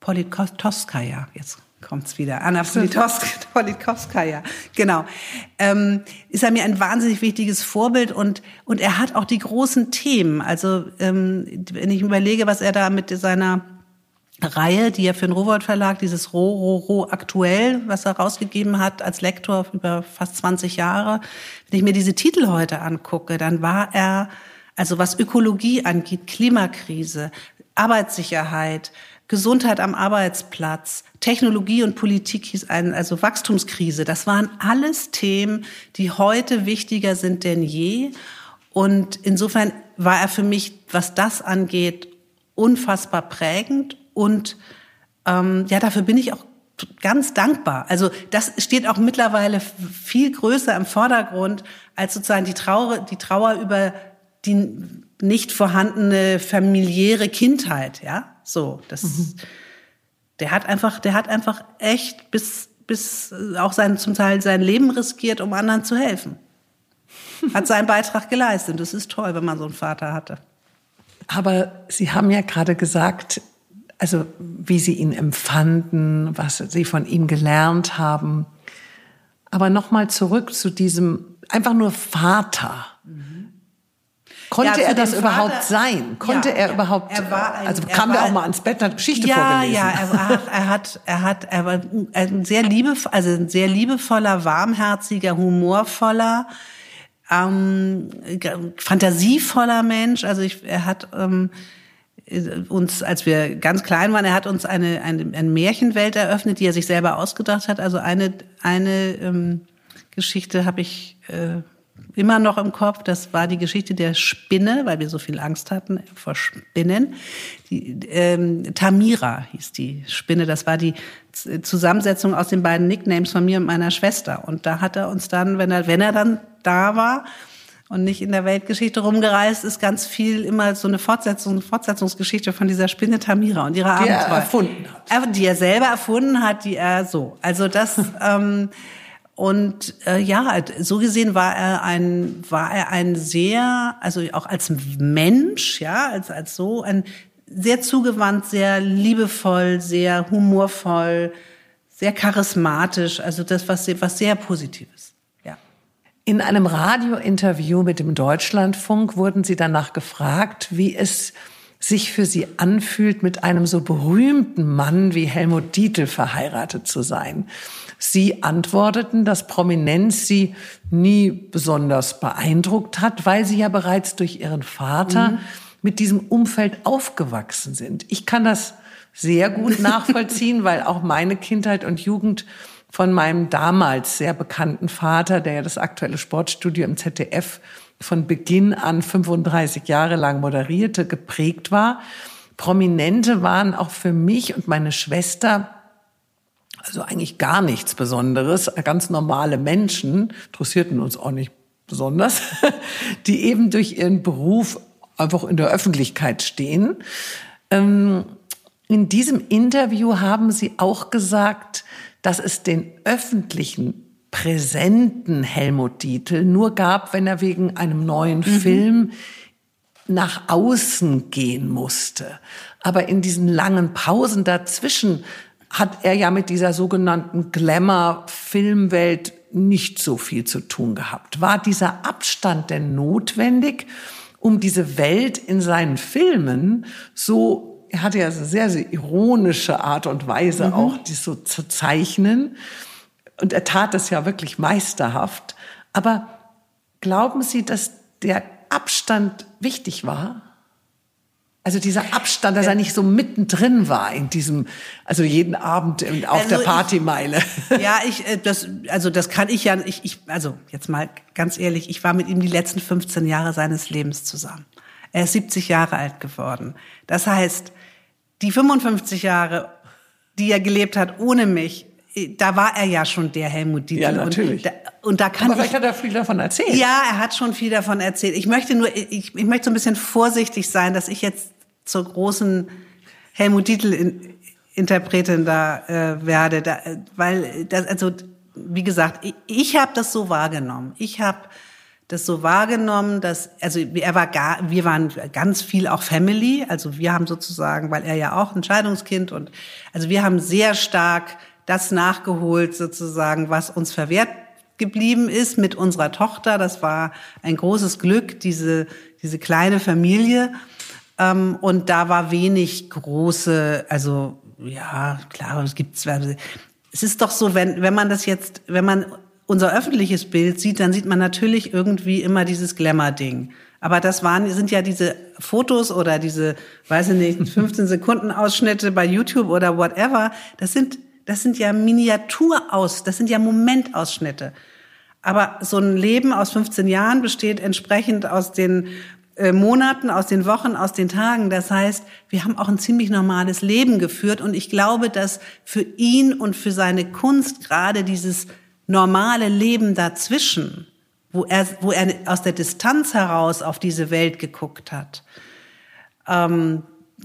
Politkovskaya, jetzt kommt's wieder, Anna Politkovskaya, genau. Ähm, ist er mir ein wahnsinnig wichtiges Vorbild und, und er hat auch die großen Themen. Also, ähm, wenn ich überlege, was er da mit seiner Reihe, die er für den Rowold Verlag, dieses Ro, Ro, Ro aktuell, was er rausgegeben hat als Lektor über fast 20 Jahre. Wenn ich mir diese Titel heute angucke, dann war er, also was Ökologie angeht, Klimakrise, Arbeitssicherheit, Gesundheit am Arbeitsplatz, Technologie und Politik hieß ein, also Wachstumskrise. Das waren alles Themen, die heute wichtiger sind denn je. Und insofern war er für mich, was das angeht, unfassbar prägend und ähm, ja, dafür bin ich auch ganz dankbar. Also das steht auch mittlerweile viel größer im Vordergrund als sozusagen die Trauer, die Trauer über die nicht vorhandene familiäre Kindheit, ja? So, das, mhm. der hat einfach, der hat einfach echt bis, bis auch sein, zum Teil sein Leben riskiert, um anderen zu helfen. Hat seinen Beitrag geleistet. Das ist toll, wenn man so einen Vater hatte. Aber Sie haben ja gerade gesagt, also wie Sie ihn empfanden, was Sie von ihm gelernt haben. Aber nochmal zurück zu diesem einfach nur Vater. Konnte ja, er das Vater, überhaupt sein? Konnte ja, er überhaupt? Er war ein, also kam er auch mal ans Bett, hat Geschichte ja, vorgelesen. Ja, er, war, er hat, er hat, er war ein sehr liebe, also ein sehr liebevoller, warmherziger, humorvoller, ähm, fantasievoller Mensch. Also ich, er hat ähm, uns, als wir ganz klein waren, er hat uns eine, eine, eine Märchenwelt eröffnet, die er sich selber ausgedacht hat. Also eine, eine ähm, Geschichte habe ich äh, immer noch im Kopf. Das war die Geschichte der Spinne, weil wir so viel Angst hatten vor Spinnen. Die, ähm, Tamira hieß die Spinne. Das war die Zusammensetzung aus den beiden Nicknames von mir und meiner Schwester. Und da hat er uns dann, wenn er, wenn er dann da war, und nicht in der Weltgeschichte rumgereist ist, ganz viel immer so eine Fortsetzung, Fortsetzungsgeschichte von dieser Spinne Tamira und ihrer die Abenteuer. Die er erfunden hat. Die er selber erfunden hat, die er so. Also das, <laughs> ähm, und äh, ja, so gesehen war er ein war er ein sehr, also auch als Mensch, ja, als als so ein sehr zugewandt, sehr liebevoll, sehr humorvoll, sehr charismatisch, also das was was sehr positives. In einem Radiointerview mit dem Deutschlandfunk wurden Sie danach gefragt, wie es sich für sie anfühlt, mit einem so berühmten Mann wie Helmut Dietl verheiratet zu sein. Sie antworteten, dass Prominenz sie nie besonders beeindruckt hat, weil sie ja bereits durch ihren Vater mhm. mit diesem Umfeld aufgewachsen sind. Ich kann das sehr gut <laughs> nachvollziehen, weil auch meine Kindheit und Jugend von meinem damals sehr bekannten Vater, der ja das aktuelle Sportstudio im ZDF von Beginn an 35 Jahre lang moderierte, geprägt war. Prominente waren auch für mich und meine Schwester also eigentlich gar nichts Besonderes. Ganz normale Menschen interessierten uns auch nicht besonders, <laughs> die eben durch ihren Beruf einfach in der Öffentlichkeit stehen. Ähm, in diesem Interview haben Sie auch gesagt, dass es den öffentlichen präsenten Helmut Dietl nur gab, wenn er wegen einem neuen mhm. Film nach außen gehen musste. Aber in diesen langen Pausen dazwischen hat er ja mit dieser sogenannten Glamour-Filmwelt nicht so viel zu tun gehabt. War dieser Abstand denn notwendig, um diese Welt in seinen Filmen so, er hatte ja so sehr, sehr ironische Art und Weise mhm. auch, die so zu zeichnen. Und er tat es ja wirklich meisterhaft. Aber glauben Sie, dass der Abstand wichtig war? Also dieser Abstand, dass er nicht so mittendrin war in diesem, also jeden Abend auf also der Partymeile. Ich, <laughs> ja, ich, äh, das, also das kann ich ja, ich, ich, also jetzt mal ganz ehrlich, ich war mit ihm die letzten 15 Jahre seines Lebens zusammen. Er ist 70 Jahre alt geworden. Das heißt, die 55 Jahre, die er gelebt hat ohne mich, äh, da war er ja schon der Helmut Dietl. Ja, natürlich. Und da, und da kann Aber vielleicht ich, hat er viel davon erzählt. Ja, er hat schon viel davon erzählt. Ich möchte nur, ich, ich möchte so ein bisschen vorsichtig sein, dass ich jetzt zur großen Helmut Dietl Interpretin da äh, werde, da, weil das, also wie gesagt, ich, ich habe das so wahrgenommen. Ich habe das so wahrgenommen, dass also er war gar, wir waren ganz viel auch Family, also wir haben sozusagen, weil er ja auch ein Scheidungskind und also wir haben sehr stark das nachgeholt sozusagen, was uns verwehrt geblieben ist mit unserer Tochter. Das war ein großes Glück, diese diese kleine Familie. Ähm, und da war wenig große, also ja, klar, es gibt es ist doch so, wenn, wenn man das jetzt, wenn man unser öffentliches Bild sieht, dann sieht man natürlich irgendwie immer dieses Glamour-Ding. Aber das waren, sind ja diese Fotos oder diese, weiß ich nicht, <laughs> 15 Sekunden Ausschnitte bei YouTube oder whatever. Das sind, das sind ja Miniaturaus, das sind ja Momentausschnitte. Aber so ein Leben aus 15 Jahren besteht entsprechend aus den äh, Monaten, aus den Wochen, aus den Tagen. Das heißt, wir haben auch ein ziemlich normales Leben geführt. Und ich glaube, dass für ihn und für seine Kunst gerade dieses normale Leben dazwischen, wo er, wo er aus der Distanz heraus auf diese Welt geguckt hat, ähm,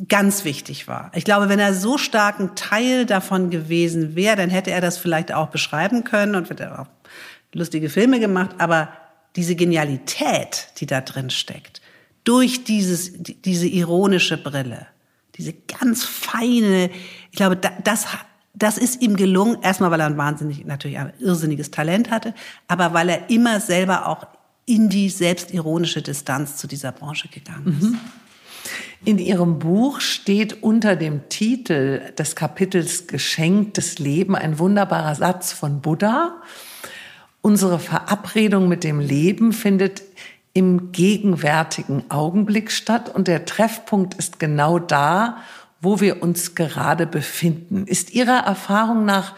ganz wichtig war. Ich glaube, wenn er so stark ein Teil davon gewesen wäre, dann hätte er das vielleicht auch beschreiben können und hätte auch lustige Filme gemacht, aber diese Genialität, die da drin steckt, durch dieses, diese ironische Brille, diese ganz feine, ich glaube, das, das ist ihm gelungen, erstmal, weil er ein wahnsinnig, natürlich ein irrsinniges Talent hatte, aber weil er immer selber auch in die selbstironische Distanz zu dieser Branche gegangen ist. Mhm. In Ihrem Buch steht unter dem Titel des Kapitels Geschenktes Leben ein wunderbarer Satz von Buddha. Unsere Verabredung mit dem Leben findet im gegenwärtigen Augenblick statt und der Treffpunkt ist genau da, wo wir uns gerade befinden. Ist Ihrer Erfahrung nach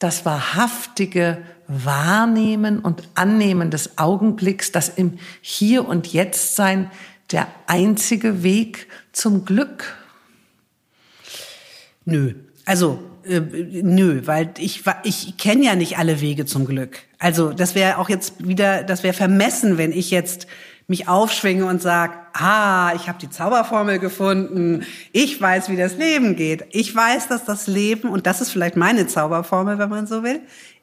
das wahrhaftige Wahrnehmen und Annehmen des Augenblicks, das im Hier und Jetzt sein der einzige Weg zum Glück? Nö. Also, äh, nö, weil ich, ich kenne ja nicht alle Wege zum Glück. Also, das wäre auch jetzt wieder, das wäre vermessen, wenn ich jetzt mich aufschwinge und sage, ah, ich habe die Zauberformel gefunden, ich weiß, wie das Leben geht. Ich weiß, dass das Leben, und das ist vielleicht meine Zauberformel, wenn man so will,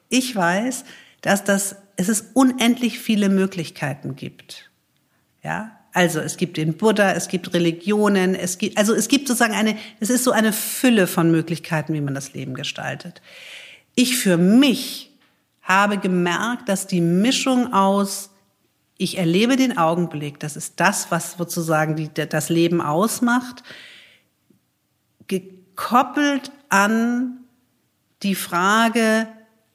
ich weiß, dass das, es ist unendlich viele Möglichkeiten gibt. Ja, also es gibt den Buddha, es gibt Religionen, es gibt, also es gibt sozusagen eine, es ist so eine Fülle von Möglichkeiten, wie man das Leben gestaltet. Ich für mich habe gemerkt, dass die Mischung aus, ich erlebe den Augenblick, das ist das, was sozusagen die, das Leben ausmacht, gekoppelt an die Frage,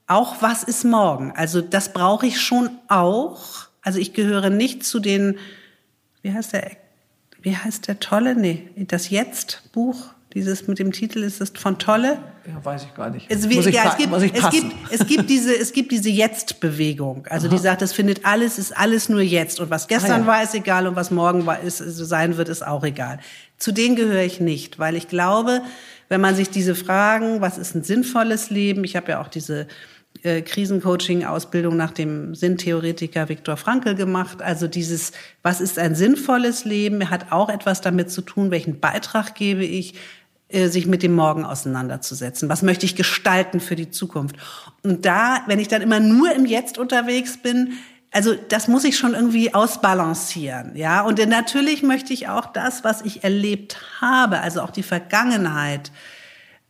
auch was ist morgen? Also das brauche ich schon auch. Also ich gehöre nicht zu den wie heißt der, wie heißt der Tolle? Nee, das Jetzt-Buch, dieses mit dem Titel ist es von Tolle. Ja, weiß ich gar nicht. Es, ich, ja, es, gibt, es, gibt, es gibt diese, es gibt diese Jetzt-Bewegung. Also Aha. die sagt, es findet alles, ist alles nur jetzt. Und was gestern ah, ja. war, ist egal. Und was morgen war, ist, sein wird, ist auch egal. Zu denen gehöre ich nicht, weil ich glaube, wenn man sich diese Fragen, was ist ein sinnvolles Leben? Ich habe ja auch diese äh, Krisencoaching-Ausbildung nach dem Sinntheoretiker Viktor Frankl gemacht. Also dieses, was ist ein sinnvolles Leben, hat auch etwas damit zu tun, welchen Beitrag gebe ich, sich mit dem Morgen auseinanderzusetzen. Was möchte ich gestalten für die Zukunft? Und da, wenn ich dann immer nur im Jetzt unterwegs bin, also das muss ich schon irgendwie ausbalancieren, ja. Und natürlich möchte ich auch das, was ich erlebt habe, also auch die Vergangenheit,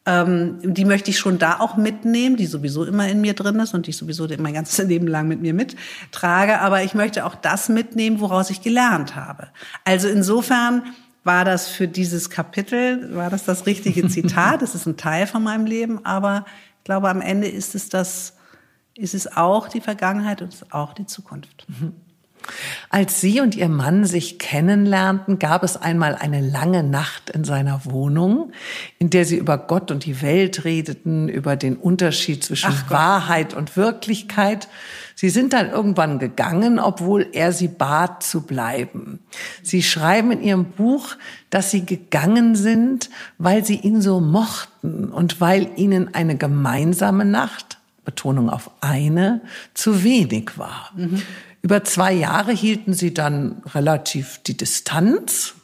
ähm, die möchte ich schon da auch mitnehmen, die sowieso immer in mir drin ist und die ich sowieso mein ganzes <laughs> Leben lang mit mir mittrage. Aber ich möchte auch das mitnehmen, woraus ich gelernt habe. Also insofern war das für dieses Kapitel, war das das richtige <laughs> Zitat. Das ist ein Teil von meinem Leben, aber ich glaube, am Ende ist es das, ist es auch die Vergangenheit und ist auch die Zukunft. Mhm. Als Sie und Ihr Mann sich kennenlernten, gab es einmal eine lange Nacht in seiner Wohnung, in der Sie über Gott und die Welt redeten, über den Unterschied zwischen Wahrheit und Wirklichkeit. Sie sind dann irgendwann gegangen, obwohl er Sie bat zu bleiben. Sie schreiben in Ihrem Buch, dass Sie gegangen sind, weil Sie ihn so mochten und weil Ihnen eine gemeinsame Nacht Betonung auf eine, zu wenig war. Mhm. Über zwei Jahre hielten sie dann relativ die Distanz,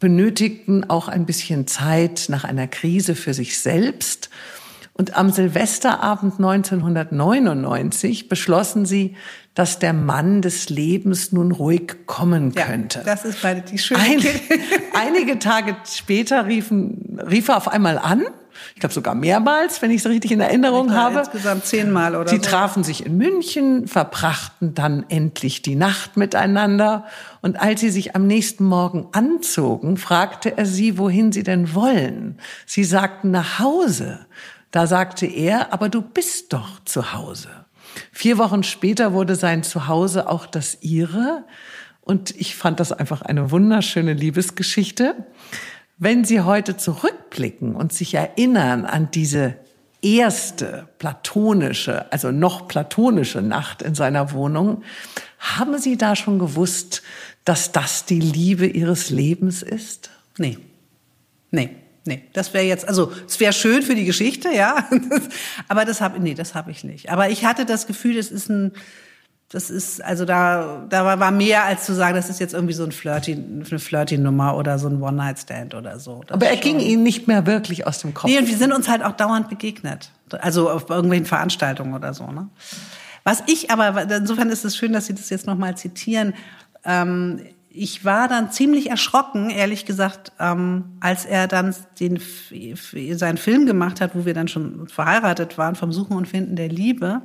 benötigten auch ein bisschen Zeit nach einer Krise für sich selbst. Und am Silvesterabend 1999 beschlossen sie, dass der Mann des Lebens nun ruhig kommen könnte. Ja, das ist beide die schöne Ein, <laughs> Einige Tage später riefen, rief er auf einmal an ich glaube sogar mehrmals, wenn ich es richtig in Erinnerung habe. Insgesamt zehnmal oder Sie so. trafen sich in München, verbrachten dann endlich die Nacht miteinander. Und als sie sich am nächsten Morgen anzogen, fragte er sie, wohin sie denn wollen. Sie sagten nach Hause. Da sagte er, aber du bist doch zu Hause. Vier Wochen später wurde sein Zuhause auch das ihre. Und ich fand das einfach eine wunderschöne Liebesgeschichte. Wenn Sie heute zurückblicken und sich erinnern an diese erste platonische, also noch platonische Nacht in seiner Wohnung, haben Sie da schon gewusst, dass das die Liebe ihres Lebens ist? Nee. Nee. Nee, das wäre jetzt, also es wäre schön für die Geschichte, ja, <laughs> aber das habe, nee, das habe ich nicht. Aber ich hatte das Gefühl, es ist ein, das ist, also da, da war mehr als zu sagen, das ist jetzt irgendwie so ein Flirty, eine Flirty-Nummer oder so ein One-Night-Stand oder so. Das aber er ging Ihnen nicht mehr wirklich aus dem Kopf. Nee, und wir sind uns halt auch dauernd begegnet. Also auf irgendwelchen Veranstaltungen oder so, ne? Was ich aber, insofern ist es schön, dass Sie das jetzt nochmal zitieren. Ähm, ich war dann ziemlich erschrocken, ehrlich gesagt, ähm, als er dann den, seinen Film gemacht hat, wo wir dann schon verheiratet waren, vom Suchen und Finden der Liebe.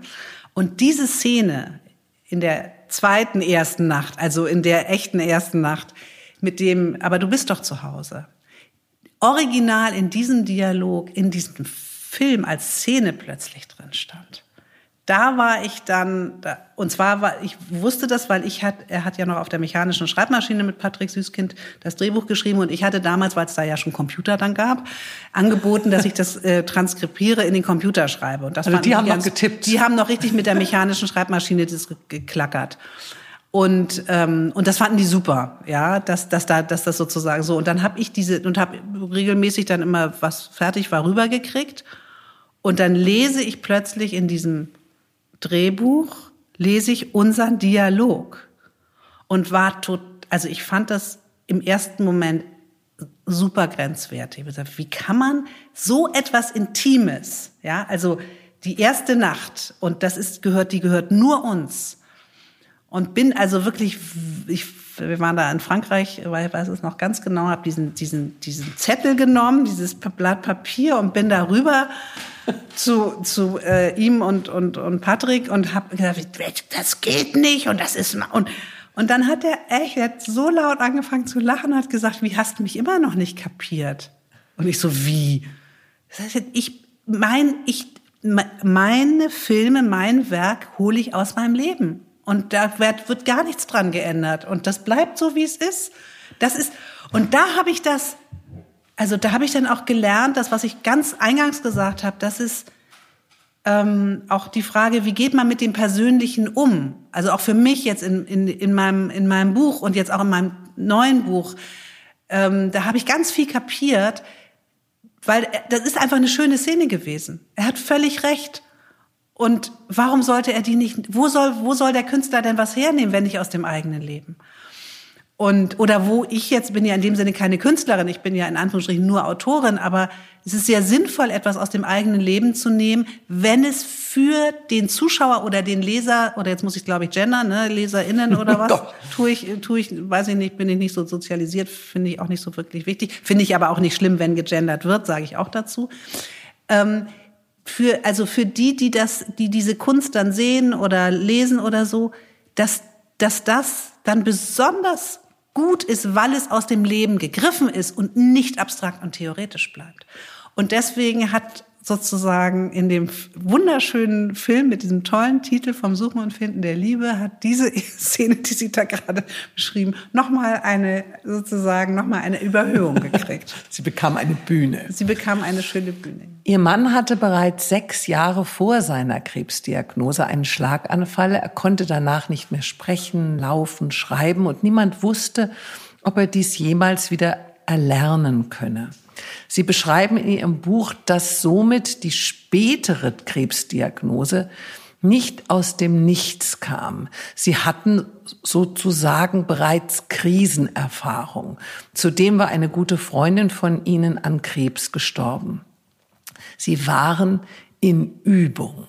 Und diese Szene in der zweiten ersten Nacht, also in der echten ersten Nacht, mit dem, aber du bist doch zu Hause. Original in diesem Dialog, in diesem Film als Szene plötzlich drin stand da war ich dann, da, und zwar war, ich wusste das, weil ich hat, er hat ja noch auf der mechanischen Schreibmaschine mit Patrick Süßkind das Drehbuch geschrieben und ich hatte damals, weil es da ja schon Computer dann gab, angeboten, dass ich das äh, transkribiere in den Computer schreibe. Und das also die haben ganz, noch getippt. Die haben noch richtig mit der mechanischen Schreibmaschine das geklackert. Und ähm, und das fanden die super, ja, dass dass da dass das sozusagen so und dann habe ich diese und habe regelmäßig dann immer was fertig war rübergekriegt und dann lese ich plötzlich in diesem Drehbuch lese ich unseren Dialog und war tot, also ich fand das im ersten Moment super grenzwertig. Wie kann man so etwas Intimes, ja, also die erste Nacht und das ist gehört, die gehört nur uns und bin also wirklich, ich, wir waren da in Frankreich, weil ich weiß es noch ganz genau, habe diesen diesen diesen Zettel genommen, dieses Blatt Papier und bin darüber <laughs> zu, zu äh, ihm und, und, und Patrick und habe gesagt, das geht nicht und das ist und und dann hat er echt er hat so laut angefangen zu lachen und hat gesagt, wie hast du mich immer noch nicht kapiert? Und ich so wie? Das heißt, ich mein ich meine Filme, mein Werk hole ich aus meinem Leben und da wird, wird gar nichts dran geändert und das bleibt so wie es ist. Das ist und da habe ich das also da habe ich dann auch gelernt, das, was ich ganz eingangs gesagt habe, das ist ähm, auch die Frage, wie geht man mit dem Persönlichen um? Also auch für mich jetzt in, in, in, meinem, in meinem Buch und jetzt auch in meinem neuen Buch, ähm, da habe ich ganz viel kapiert, weil das ist einfach eine schöne Szene gewesen. Er hat völlig recht. Und warum sollte er die nicht, wo soll, wo soll der Künstler denn was hernehmen, wenn nicht aus dem eigenen Leben? Und, oder wo ich jetzt bin ja in dem Sinne keine Künstlerin, ich bin ja in Anführungsstrichen nur Autorin, aber es ist sehr sinnvoll, etwas aus dem eigenen Leben zu nehmen, wenn es für den Zuschauer oder den Leser, oder jetzt muss ich glaube ich gender, ne, LeserInnen oder <laughs> was, tue ich, tue ich, weiß ich nicht, bin ich nicht so sozialisiert, finde ich auch nicht so wirklich wichtig. Finde ich aber auch nicht schlimm, wenn gegendert wird, sage ich auch dazu. Ähm, für, also für die, die das, die diese Kunst dann sehen oder lesen oder so, dass, dass das dann besonders gut ist, weil es aus dem Leben gegriffen ist und nicht abstrakt und theoretisch bleibt. Und deswegen hat sozusagen in dem wunderschönen Film mit diesem tollen Titel vom Suchen und Finden der Liebe hat diese <laughs> Szene, die Sie da gerade beschrieben, nochmal eine, sozusagen, nochmal eine Überhöhung <laughs> gekriegt. Sie bekam eine Bühne. Sie bekam eine schöne Bühne. Ihr Mann hatte bereits sechs Jahre vor seiner Krebsdiagnose einen Schlaganfall. Er konnte danach nicht mehr sprechen, laufen, schreiben und niemand wusste, ob er dies jemals wieder erlernen könne. Sie beschreiben in Ihrem Buch, dass somit die spätere Krebsdiagnose nicht aus dem Nichts kam. Sie hatten sozusagen bereits Krisenerfahrung. Zudem war eine gute Freundin von Ihnen an Krebs gestorben. Sie waren in Übung.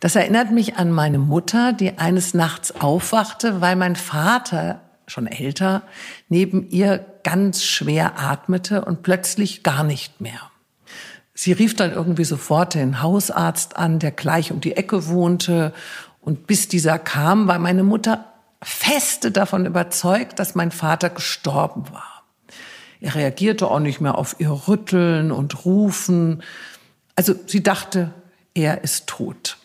Das erinnert mich an meine Mutter, die eines Nachts aufwachte, weil mein Vater schon älter, neben ihr ganz schwer atmete und plötzlich gar nicht mehr. Sie rief dann irgendwie sofort den Hausarzt an, der gleich um die Ecke wohnte. Und bis dieser kam, war meine Mutter feste davon überzeugt, dass mein Vater gestorben war. Er reagierte auch nicht mehr auf ihr Rütteln und Rufen. Also sie dachte, er ist tot.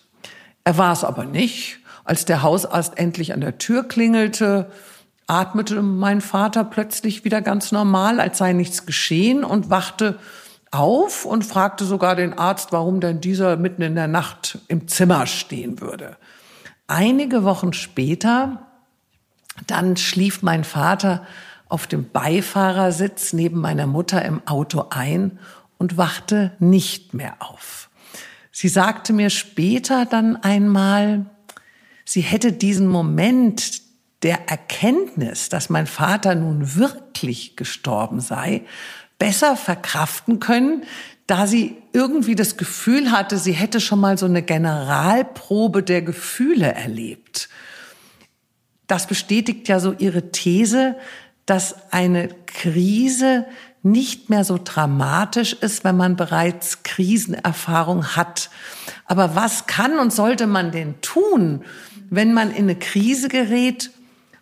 Er war es aber nicht. Als der Hausarzt endlich an der Tür klingelte, atmete mein Vater plötzlich wieder ganz normal, als sei nichts geschehen und wachte auf und fragte sogar den Arzt, warum denn dieser mitten in der Nacht im Zimmer stehen würde. Einige Wochen später Dann schlief mein Vater auf dem Beifahrersitz neben meiner Mutter im Auto ein und wachte nicht mehr auf. Sie sagte mir später dann einmal, sie hätte diesen Moment der Erkenntnis, dass mein Vater nun wirklich gestorben sei, besser verkraften können, da sie irgendwie das Gefühl hatte, sie hätte schon mal so eine Generalprobe der Gefühle erlebt. Das bestätigt ja so ihre These, dass eine Krise nicht mehr so dramatisch ist, wenn man bereits Krisenerfahrung hat. Aber was kann und sollte man denn tun, wenn man in eine Krise gerät,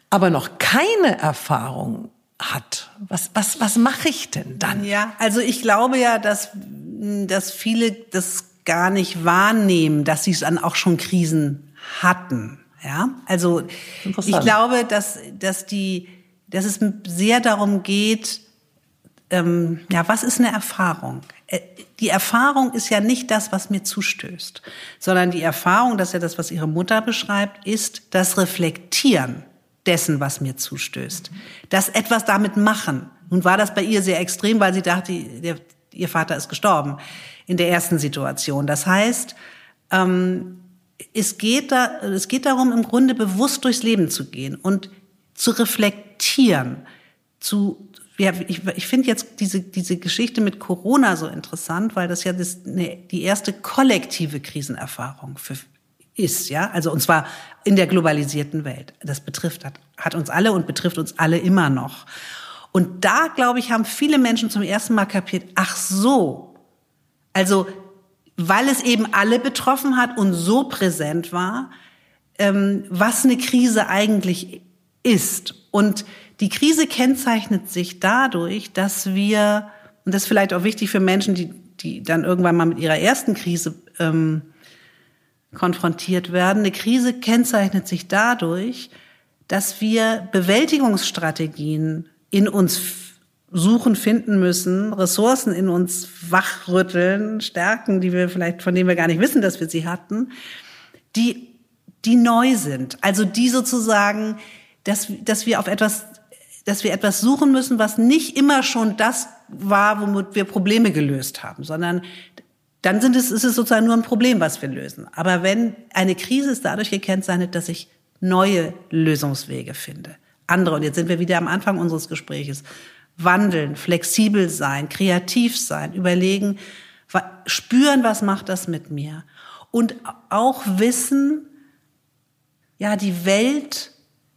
aber noch keine Erfahrung hat? Was, was, was mache ich denn dann? Ja, also ich glaube ja, dass, dass viele das gar nicht wahrnehmen, dass sie dann auch schon Krisen hatten. Ja, also ich glaube, dass, dass die, dass es sehr darum geht, ähm, ja, was ist eine Erfahrung? Äh, die Erfahrung ist ja nicht das, was mir zustößt, sondern die Erfahrung, das ist ja das, was Ihre Mutter beschreibt, ist das Reflektieren dessen, was mir zustößt. Das etwas damit machen. Nun war das bei ihr sehr extrem, weil sie dachte, der, ihr Vater ist gestorben in der ersten Situation. Das heißt, ähm, es, geht da, es geht darum, im Grunde bewusst durchs Leben zu gehen und zu reflektieren, zu, ja, ich, ich finde jetzt diese, diese Geschichte mit Corona so interessant, weil das ja das, ne, die erste kollektive Krisenerfahrung für, ist, ja, also und zwar in der globalisierten Welt. Das betrifft hat, hat uns alle und betrifft uns alle immer noch. Und da glaube ich, haben viele Menschen zum ersten Mal kapiert, ach so, also weil es eben alle betroffen hat und so präsent war, ähm, was eine Krise eigentlich ist. Und die Krise kennzeichnet sich dadurch, dass wir, und das ist vielleicht auch wichtig für Menschen, die, die dann irgendwann mal mit ihrer ersten Krise ähm, konfrontiert werden. Eine Krise kennzeichnet sich dadurch, dass wir Bewältigungsstrategien in uns suchen, finden müssen, Ressourcen in uns wachrütteln, Stärken, die wir vielleicht, von denen wir gar nicht wissen, dass wir sie hatten, die, die neu sind. Also die sozusagen, dass, dass wir auf etwas, dass wir etwas suchen müssen, was nicht immer schon das war, womit wir Probleme gelöst haben, sondern dann sind es, ist es sozusagen nur ein Problem, was wir lösen. Aber wenn eine Krise ist dadurch gekennzeichnet, dass ich neue Lösungswege finde. Andere, und jetzt sind wir wieder am Anfang unseres Gespräches, wandeln, flexibel sein, kreativ sein, überlegen, spüren, was macht das mit mir. Und auch wissen, ja, die Welt,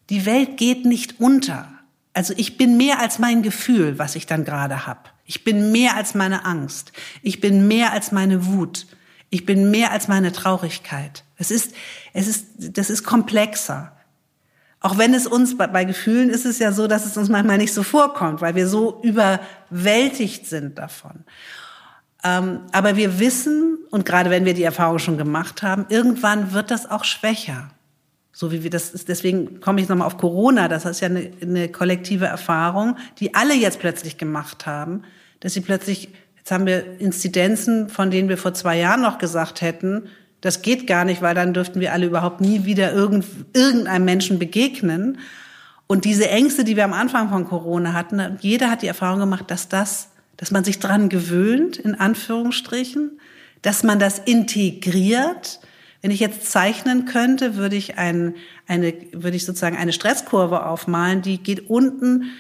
die Welt geht nicht unter. Also ich bin mehr als mein Gefühl, was ich dann gerade hab. Ich bin mehr als meine Angst. Ich bin mehr als meine Wut. Ich bin mehr als meine Traurigkeit. Es ist, es ist, das ist komplexer. Auch wenn es uns bei, bei Gefühlen ist es ja so, dass es uns manchmal nicht so vorkommt, weil wir so überwältigt sind davon. Ähm, aber wir wissen, und gerade wenn wir die Erfahrung schon gemacht haben, irgendwann wird das auch schwächer. So wie wir das ist, deswegen komme ich nochmal auf Corona. Das ist ja eine, eine kollektive Erfahrung, die alle jetzt plötzlich gemacht haben dass sie plötzlich, jetzt haben wir Inzidenzen, von denen wir vor zwei Jahren noch gesagt hätten, das geht gar nicht, weil dann dürften wir alle überhaupt nie wieder irgend, irgendeinem Menschen begegnen. Und diese Ängste, die wir am Anfang von Corona hatten, jeder hat die Erfahrung gemacht, dass das, dass man sich dran gewöhnt, in Anführungsstrichen, dass man das integriert. Wenn ich jetzt zeichnen könnte, würde ich ein, eine, würde ich sozusagen eine Stresskurve aufmalen, die geht unten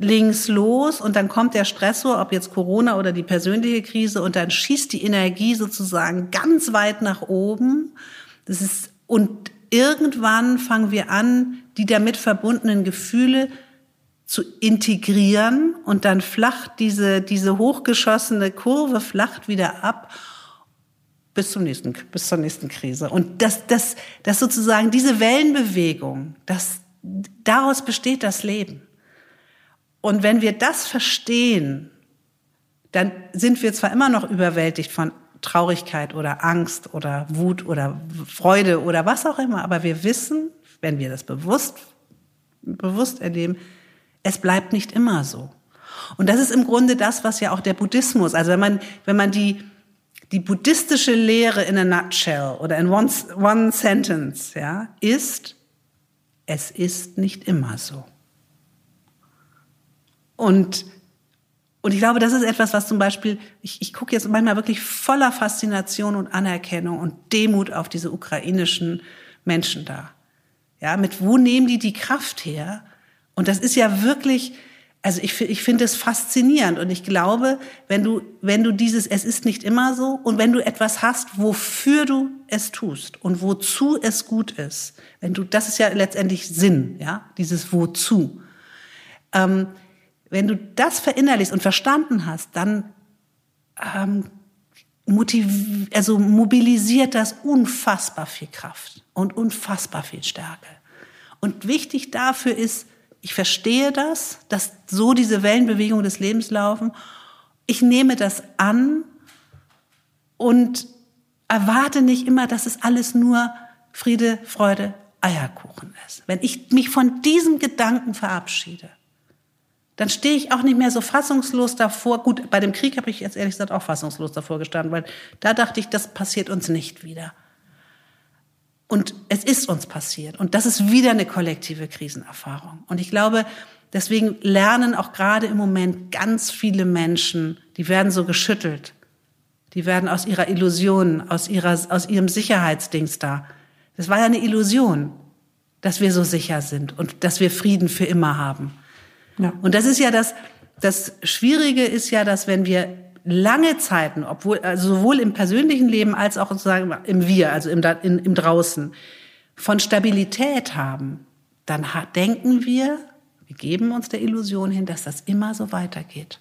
links los und dann kommt der Stressor, ob jetzt Corona oder die persönliche Krise, und dann schießt die Energie sozusagen ganz weit nach oben. Das ist, und irgendwann fangen wir an, die damit verbundenen Gefühle zu integrieren und dann flacht diese, diese hochgeschossene Kurve flacht wieder ab bis zum nächsten, bis zur nächsten Krise. Und das, das, das sozusagen diese Wellenbewegung, das, daraus besteht das Leben. Und wenn wir das verstehen, dann sind wir zwar immer noch überwältigt von Traurigkeit oder Angst oder Wut oder Freude oder was auch immer, aber wir wissen, wenn wir das bewusst, bewusst erleben, es bleibt nicht immer so. Und das ist im Grunde das, was ja auch der Buddhismus, also wenn man, wenn man die, die buddhistische Lehre in a nutshell oder in one, one sentence, ja, ist, es ist nicht immer so. Und, und ich glaube, das ist etwas, was zum Beispiel, ich, ich gucke jetzt manchmal wirklich voller Faszination und Anerkennung und Demut auf diese ukrainischen Menschen da. Ja, mit wo nehmen die die Kraft her? Und das ist ja wirklich, also ich, ich finde es faszinierend und ich glaube, wenn du, wenn du dieses, es ist nicht immer so und wenn du etwas hast, wofür du es tust und wozu es gut ist, wenn du, das ist ja letztendlich Sinn, ja, dieses wozu. Ähm, wenn du das verinnerlichst und verstanden hast, dann ähm, motiv also mobilisiert das unfassbar viel Kraft und unfassbar viel Stärke. Und wichtig dafür ist, ich verstehe das, dass so diese Wellenbewegungen des Lebens laufen. Ich nehme das an und erwarte nicht immer, dass es alles nur Friede, Freude, Eierkuchen ist. Wenn ich mich von diesem Gedanken verabschiede, dann stehe ich auch nicht mehr so fassungslos davor. Gut, bei dem Krieg habe ich jetzt ehrlich gesagt auch fassungslos davor gestanden, weil da dachte ich, das passiert uns nicht wieder. Und es ist uns passiert. Und das ist wieder eine kollektive Krisenerfahrung. Und ich glaube, deswegen lernen auch gerade im Moment ganz viele Menschen, die werden so geschüttelt. Die werden aus ihrer Illusion, aus, ihrer, aus ihrem Sicherheitsdings da. Das war ja eine Illusion, dass wir so sicher sind und dass wir Frieden für immer haben. Ja. Und das ist ja das, das Schwierige ist ja, dass wenn wir lange Zeiten, obwohl, also sowohl im persönlichen Leben als auch sozusagen im Wir, also im, in, im Draußen, von Stabilität haben, dann denken wir, wir geben uns der Illusion hin, dass das immer so weitergeht.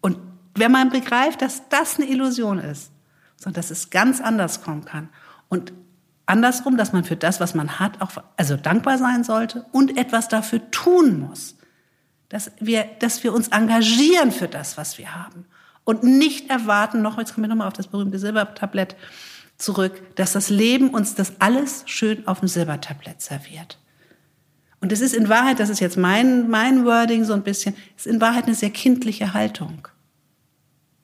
Und wenn man begreift, dass das eine Illusion ist, sondern dass es ganz anders kommen kann und andersrum, dass man für das, was man hat, auch also dankbar sein sollte und etwas dafür tun muss, dass wir, dass wir uns engagieren für das, was wir haben und nicht erwarten, noch, jetzt kommen wir nochmal auf das berühmte Silbertablett zurück, dass das Leben uns das alles schön auf dem Silbertablett serviert. Und es ist in Wahrheit, das ist jetzt mein, mein Wording so ein bisschen, ist in Wahrheit eine sehr kindliche Haltung.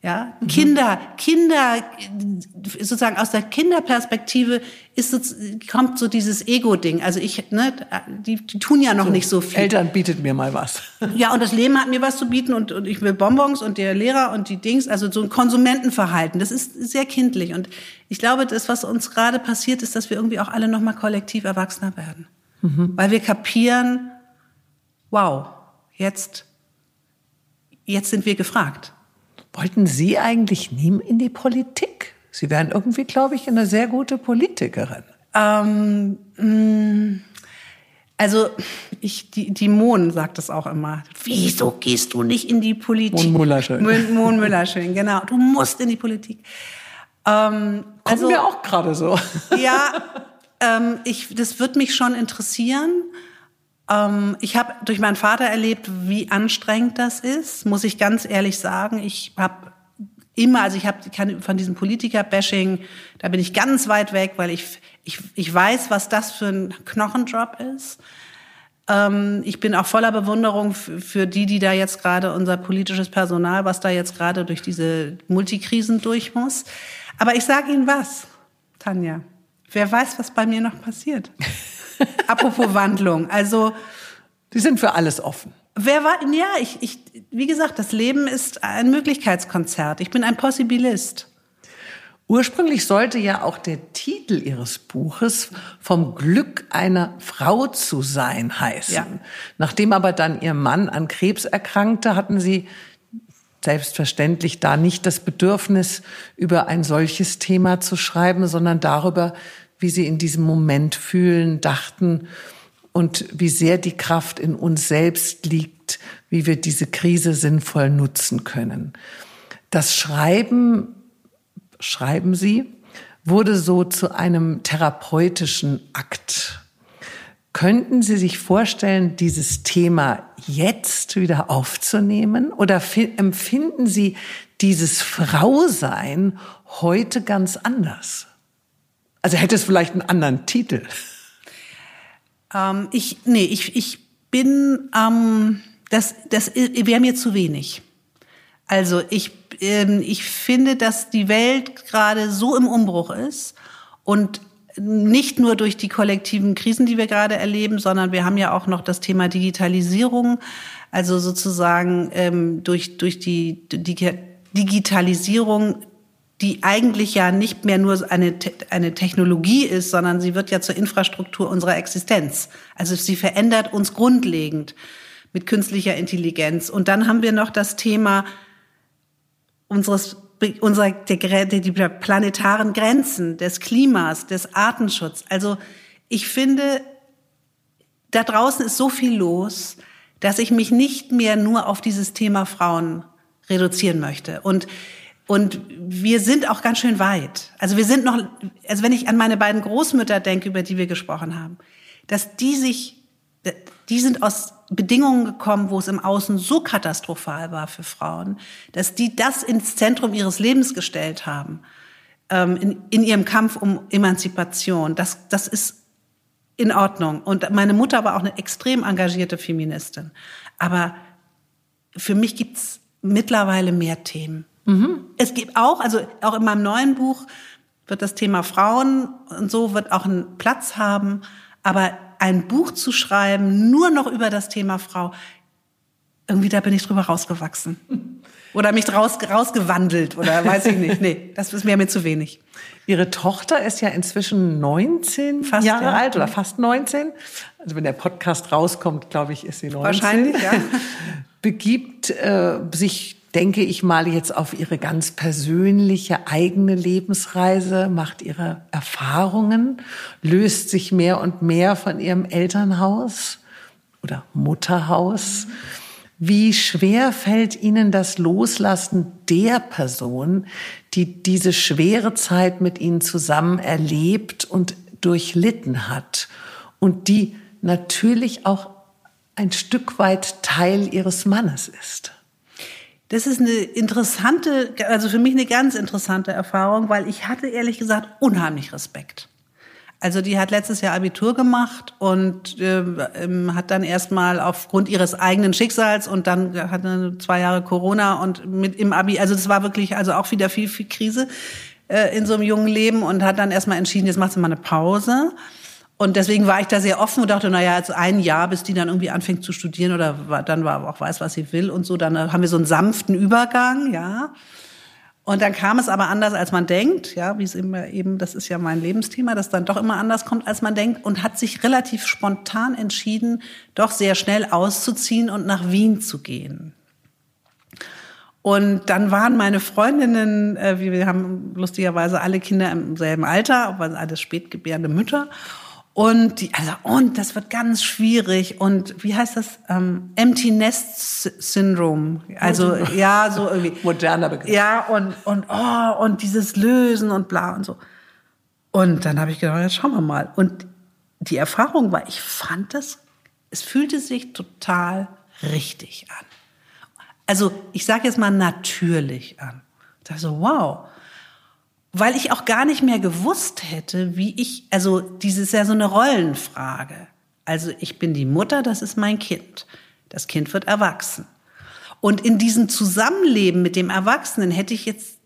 Ja, mhm. Kinder, Kinder, sozusagen aus der Kinderperspektive ist kommt so dieses Ego-Ding. Also ich, ne, die, die tun ja noch so, nicht so viel. Eltern bietet mir mal was. Ja, und das Leben hat mir was zu bieten und, und ich will Bonbons und der Lehrer und die Dings, also so ein Konsumentenverhalten. Das ist sehr kindlich. Und ich glaube, das, was uns gerade passiert, ist, dass wir irgendwie auch alle nochmal kollektiv erwachsener werden. Mhm. Weil wir kapieren, wow, jetzt, jetzt sind wir gefragt. Wollten Sie eigentlich nie in die Politik? Sie wären irgendwie, glaube ich, eine sehr gute Politikerin. Ähm, mh, mm, also ich, die, die Mohn sagt das auch immer. Wieso gehst du nicht in die Politik? Mohn Müllerschön. Mohn, Müllerschön, genau. Du musst in die Politik. Ähm, Kommen also, wir auch gerade so. Ja, ähm, ich, das wird mich schon interessieren. Ähm, ich habe durch meinen Vater erlebt, wie anstrengend das ist, muss ich ganz ehrlich sagen. Ich habe immer, also ich habe von diesem Politiker-Bashing, da bin ich ganz weit weg, weil ich, ich, ich weiß, was das für ein Knochenjob ist. Ähm, ich bin auch voller Bewunderung für die, die da jetzt gerade unser politisches Personal, was da jetzt gerade durch diese Multikrisen durch muss. Aber ich sage Ihnen was, Tanja. Wer weiß, was bei mir noch passiert. <laughs> Apropos Wandlung. Also. Die sind für alles offen. Wer war, ja, ich, ich, wie gesagt, das Leben ist ein Möglichkeitskonzert. Ich bin ein Possibilist. Ursprünglich sollte ja auch der Titel Ihres Buches vom Glück einer Frau zu sein heißen. Ja. Nachdem aber dann Ihr Mann an Krebs erkrankte, hatten Sie selbstverständlich da nicht das Bedürfnis, über ein solches Thema zu schreiben, sondern darüber, wie sie in diesem Moment fühlen, dachten und wie sehr die Kraft in uns selbst liegt, wie wir diese Krise sinnvoll nutzen können. Das Schreiben, schreiben Sie, wurde so zu einem therapeutischen Akt. Könnten Sie sich vorstellen, dieses Thema jetzt wieder aufzunehmen? Oder empfinden Sie dieses Frausein heute ganz anders? Also hätte es vielleicht einen anderen Titel. Ähm, ich, nee, ich, ich bin, ähm, das, das wäre mir zu wenig. Also ich, ähm, ich finde, dass die Welt gerade so im Umbruch ist und nicht nur durch die kollektiven Krisen, die wir gerade erleben, sondern wir haben ja auch noch das Thema Digitalisierung. Also sozusagen ähm, durch, durch die, die Digitalisierung, die eigentlich ja nicht mehr nur eine, eine Technologie ist, sondern sie wird ja zur Infrastruktur unserer Existenz. Also sie verändert uns grundlegend mit künstlicher Intelligenz. Und dann haben wir noch das Thema unseres unserer, der, die planetaren Grenzen, des Klimas, des Artenschutzes. Also ich finde, da draußen ist so viel los, dass ich mich nicht mehr nur auf dieses Thema Frauen reduzieren möchte. Und, und wir sind auch ganz schön weit. Also wir sind noch, also wenn ich an meine beiden Großmütter denke, über die wir gesprochen haben, dass die sich, die sind aus Bedingungen gekommen, wo es im Außen so katastrophal war für Frauen, dass die das ins Zentrum ihres Lebens gestellt haben, ähm, in, in ihrem Kampf um Emanzipation. Das, das ist in Ordnung. Und meine Mutter war auch eine extrem engagierte Feministin. Aber für mich gibt's mittlerweile mehr Themen. Mhm. Es gibt auch, also auch in meinem neuen Buch wird das Thema Frauen und so wird auch einen Platz haben. Aber ein Buch zu schreiben, nur noch über das Thema Frau, irgendwie da bin ich drüber rausgewachsen. <laughs> Oder mich raus, rausgewandelt oder weiß ich nicht. Nee, das ist mir mir zu wenig. Ihre Tochter ist ja inzwischen 19 fast, Jahre ja. alt oder fast 19. Also wenn der Podcast rauskommt, glaube ich, ist sie 19. Wahrscheinlich, ja. <laughs> Begibt äh, sich denke ich mal jetzt auf ihre ganz persönliche eigene Lebensreise, macht ihre Erfahrungen, löst sich mehr und mehr von ihrem Elternhaus oder Mutterhaus. Wie schwer fällt Ihnen das Loslassen der Person, die diese schwere Zeit mit Ihnen zusammen erlebt und durchlitten hat und die natürlich auch ein Stück weit Teil Ihres Mannes ist? Das ist eine interessante, also für mich eine ganz interessante Erfahrung, weil ich hatte ehrlich gesagt unheimlich Respekt. Also die hat letztes Jahr Abitur gemacht und äh, hat dann erstmal aufgrund ihres eigenen Schicksals und dann hatte zwei Jahre Corona und mit im Abi, also das war wirklich also auch wieder viel viel Krise äh, in so einem jungen Leben und hat dann erstmal entschieden, jetzt macht sie mal eine Pause und deswegen war ich da sehr offen und dachte, naja, jetzt ein Jahr, bis die dann irgendwie anfängt zu studieren oder dann war auch weiß, was sie will und so. Dann äh, haben wir so einen sanften Übergang, ja. Und dann kam es aber anders, als man denkt, ja, wie es immer eben, das ist ja mein Lebensthema, dass dann doch immer anders kommt, als man denkt und hat sich relativ spontan entschieden, doch sehr schnell auszuziehen und nach Wien zu gehen. Und dann waren meine Freundinnen, äh, wir haben lustigerweise alle Kinder im selben Alter, aber alles spätgebärende Mütter. Und die, also, und das wird ganz schwierig. Und wie heißt das? Ähm, Empty Nest Syndrome. Also, ja, so irgendwie. <laughs> Moderner Begriff. Ja, und, und, oh, und dieses Lösen und bla und so. Und dann habe ich gedacht, jetzt schauen wir mal. Und die Erfahrung war, ich fand das, es fühlte sich total richtig an. Also, ich sage jetzt mal natürlich an. Ich dachte so, wow weil ich auch gar nicht mehr gewusst hätte, wie ich, also dieses ist ja so eine Rollenfrage. Also ich bin die Mutter, das ist mein Kind. Das Kind wird erwachsen. Und in diesem Zusammenleben mit dem Erwachsenen hätte ich jetzt,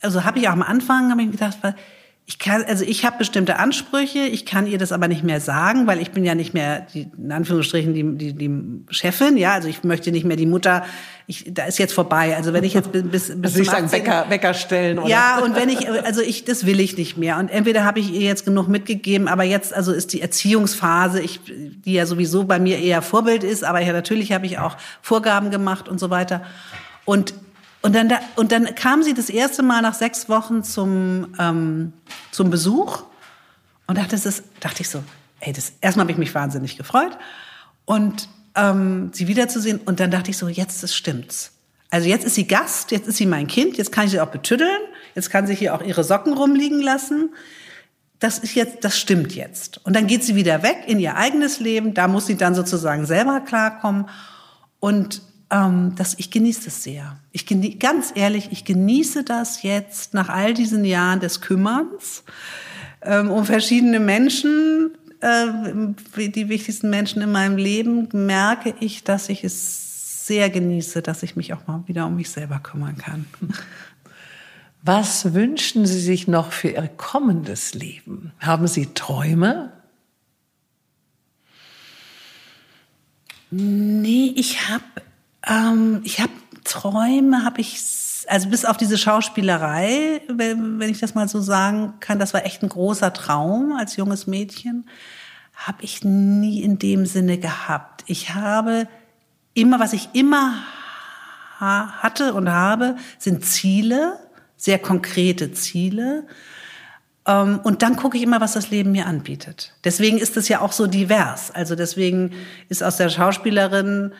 also habe ich auch am Anfang, habe ich gedacht, ich kann, also ich habe bestimmte Ansprüche, ich kann ihr das aber nicht mehr sagen, weil ich bin ja nicht mehr die, in Anführungsstrichen die, die, die Chefin, ja, also ich möchte nicht mehr die Mutter, ich, da ist jetzt vorbei. Also wenn ich jetzt bis, <laughs> bis also ich sagen Wecker, Wecker stellen oder? Ja und wenn ich, also ich, das will ich nicht mehr. Und entweder habe ich ihr jetzt genug mitgegeben, aber jetzt also ist die Erziehungsphase, ich, die ja sowieso bei mir eher Vorbild ist, aber ja natürlich habe ich auch Vorgaben gemacht und so weiter. Und und dann, da, und dann kam sie das erste Mal nach sechs Wochen zum, ähm, zum Besuch und dachte, das ist, dachte ich so, ey, das, erstmal habe ich mich wahnsinnig gefreut und ähm, sie wiederzusehen und dann dachte ich so, jetzt das stimmt's. Also jetzt ist sie Gast, jetzt ist sie mein Kind, jetzt kann ich sie auch betüddeln, jetzt kann sie hier auch ihre Socken rumliegen lassen. Das ist jetzt, das stimmt jetzt. Und dann geht sie wieder weg in ihr eigenes Leben, da muss sie dann sozusagen selber klarkommen und ähm, das, ich genieße das sehr. Ich genieße, ganz ehrlich, ich genieße das jetzt nach all diesen Jahren des Kümmerns ähm, um verschiedene Menschen, äh, die wichtigsten Menschen in meinem Leben, merke ich, dass ich es sehr genieße, dass ich mich auch mal wieder um mich selber kümmern kann. <laughs> Was wünschen Sie sich noch für Ihr kommendes Leben? Haben Sie Träume? Nee, ich habe ähm, ich habe Träume, habe ich also bis auf diese Schauspielerei, wenn, wenn ich das mal so sagen kann, das war echt ein großer Traum als junges Mädchen, habe ich nie in dem Sinne gehabt. Ich habe immer, was ich immer hatte und habe, sind Ziele, sehr konkrete Ziele. Ähm, und dann gucke ich immer, was das Leben mir anbietet. Deswegen ist es ja auch so divers. Also deswegen ist aus der Schauspielerin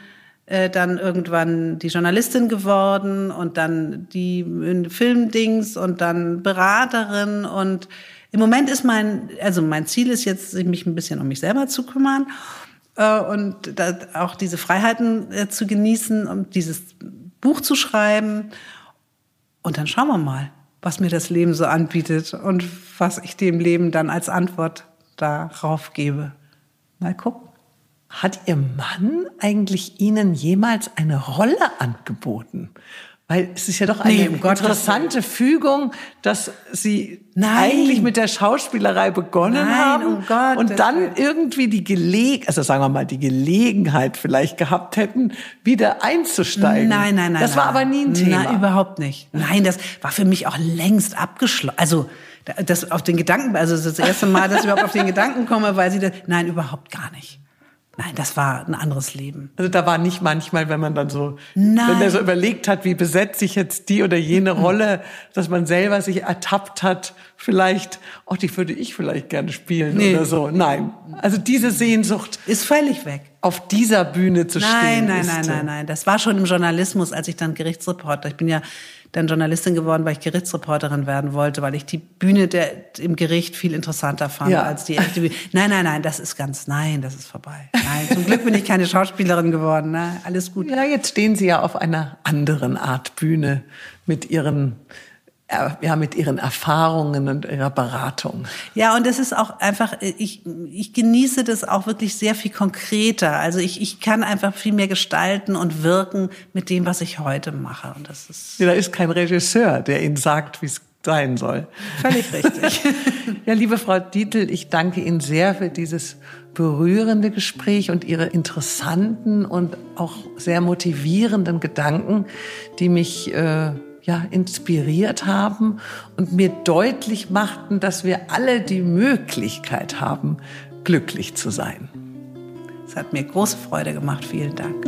äh, dann irgendwann die Journalistin geworden und dann die Filmdings und dann Beraterin und im Moment ist mein, also mein Ziel ist jetzt, mich ein bisschen um mich selber zu kümmern äh, und auch diese Freiheiten äh, zu genießen, um dieses Buch zu schreiben. Und dann schauen wir mal, was mir das Leben so anbietet und was ich dem Leben dann als Antwort darauf gebe. Mal gucken. Hat Ihr Mann eigentlich Ihnen jemals eine Rolle angeboten? Weil es ist ja doch eine nee, um interessante Fügung, dass Sie Nein. eigentlich mit der Schauspielerei begonnen Nein, haben um Gott, und dann irgendwie die Gelegenheit, also sagen wir mal, die Gelegenheit vielleicht gehabt hätten, wieder einzusteigen. Nein, nein, nein. Das war aber nie ein Thema. Nein, überhaupt nicht. Nein, das war für mich auch längst abgeschlossen. Also, das auf den Gedanken, also das erste Mal, dass ich überhaupt auf den Gedanken komme, weil sie das, nein, überhaupt gar nicht. Nein, das war ein anderes Leben. Also da war nicht manchmal, wenn man dann so, Nein. wenn man so überlegt hat, wie besetze ich jetzt die oder jene mhm. <clears throat> Rolle, dass man selber sich ertappt hat, vielleicht, oh, die würde ich vielleicht gerne spielen nee. oder so. Nein. Also diese Sehnsucht ist völlig weg. Auf dieser Bühne zu nein, stehen. Nein, nein, nein, nein, nein. Das war schon im Journalismus, als ich dann Gerichtsreporter, ich bin ja dann Journalistin geworden, weil ich Gerichtsreporterin werden wollte, weil ich die Bühne der, im Gericht viel interessanter fand ja. als die echte Bühne. <laughs> Nein, nein, nein, das ist ganz, nein, das ist vorbei. Nein, zum Glück bin ich keine <laughs> Schauspielerin geworden. Ne? Alles gut. Ja, jetzt stehen Sie ja auf einer anderen Art Bühne mit Ihren ja, mit ihren Erfahrungen und ihrer Beratung. Ja, und das ist auch einfach, ich, ich genieße das auch wirklich sehr viel konkreter. Also ich, ich kann einfach viel mehr gestalten und wirken mit dem, was ich heute mache. Und das ist. Ja, da ist kein Regisseur, der Ihnen sagt, wie es sein soll. Völlig richtig. <laughs> ja, liebe Frau Dietl, ich danke Ihnen sehr für dieses berührende Gespräch und Ihre interessanten und auch sehr motivierenden Gedanken, die mich äh, ja, inspiriert haben und mir deutlich machten, dass wir alle die Möglichkeit haben, glücklich zu sein. Es hat mir große Freude gemacht. Vielen Dank.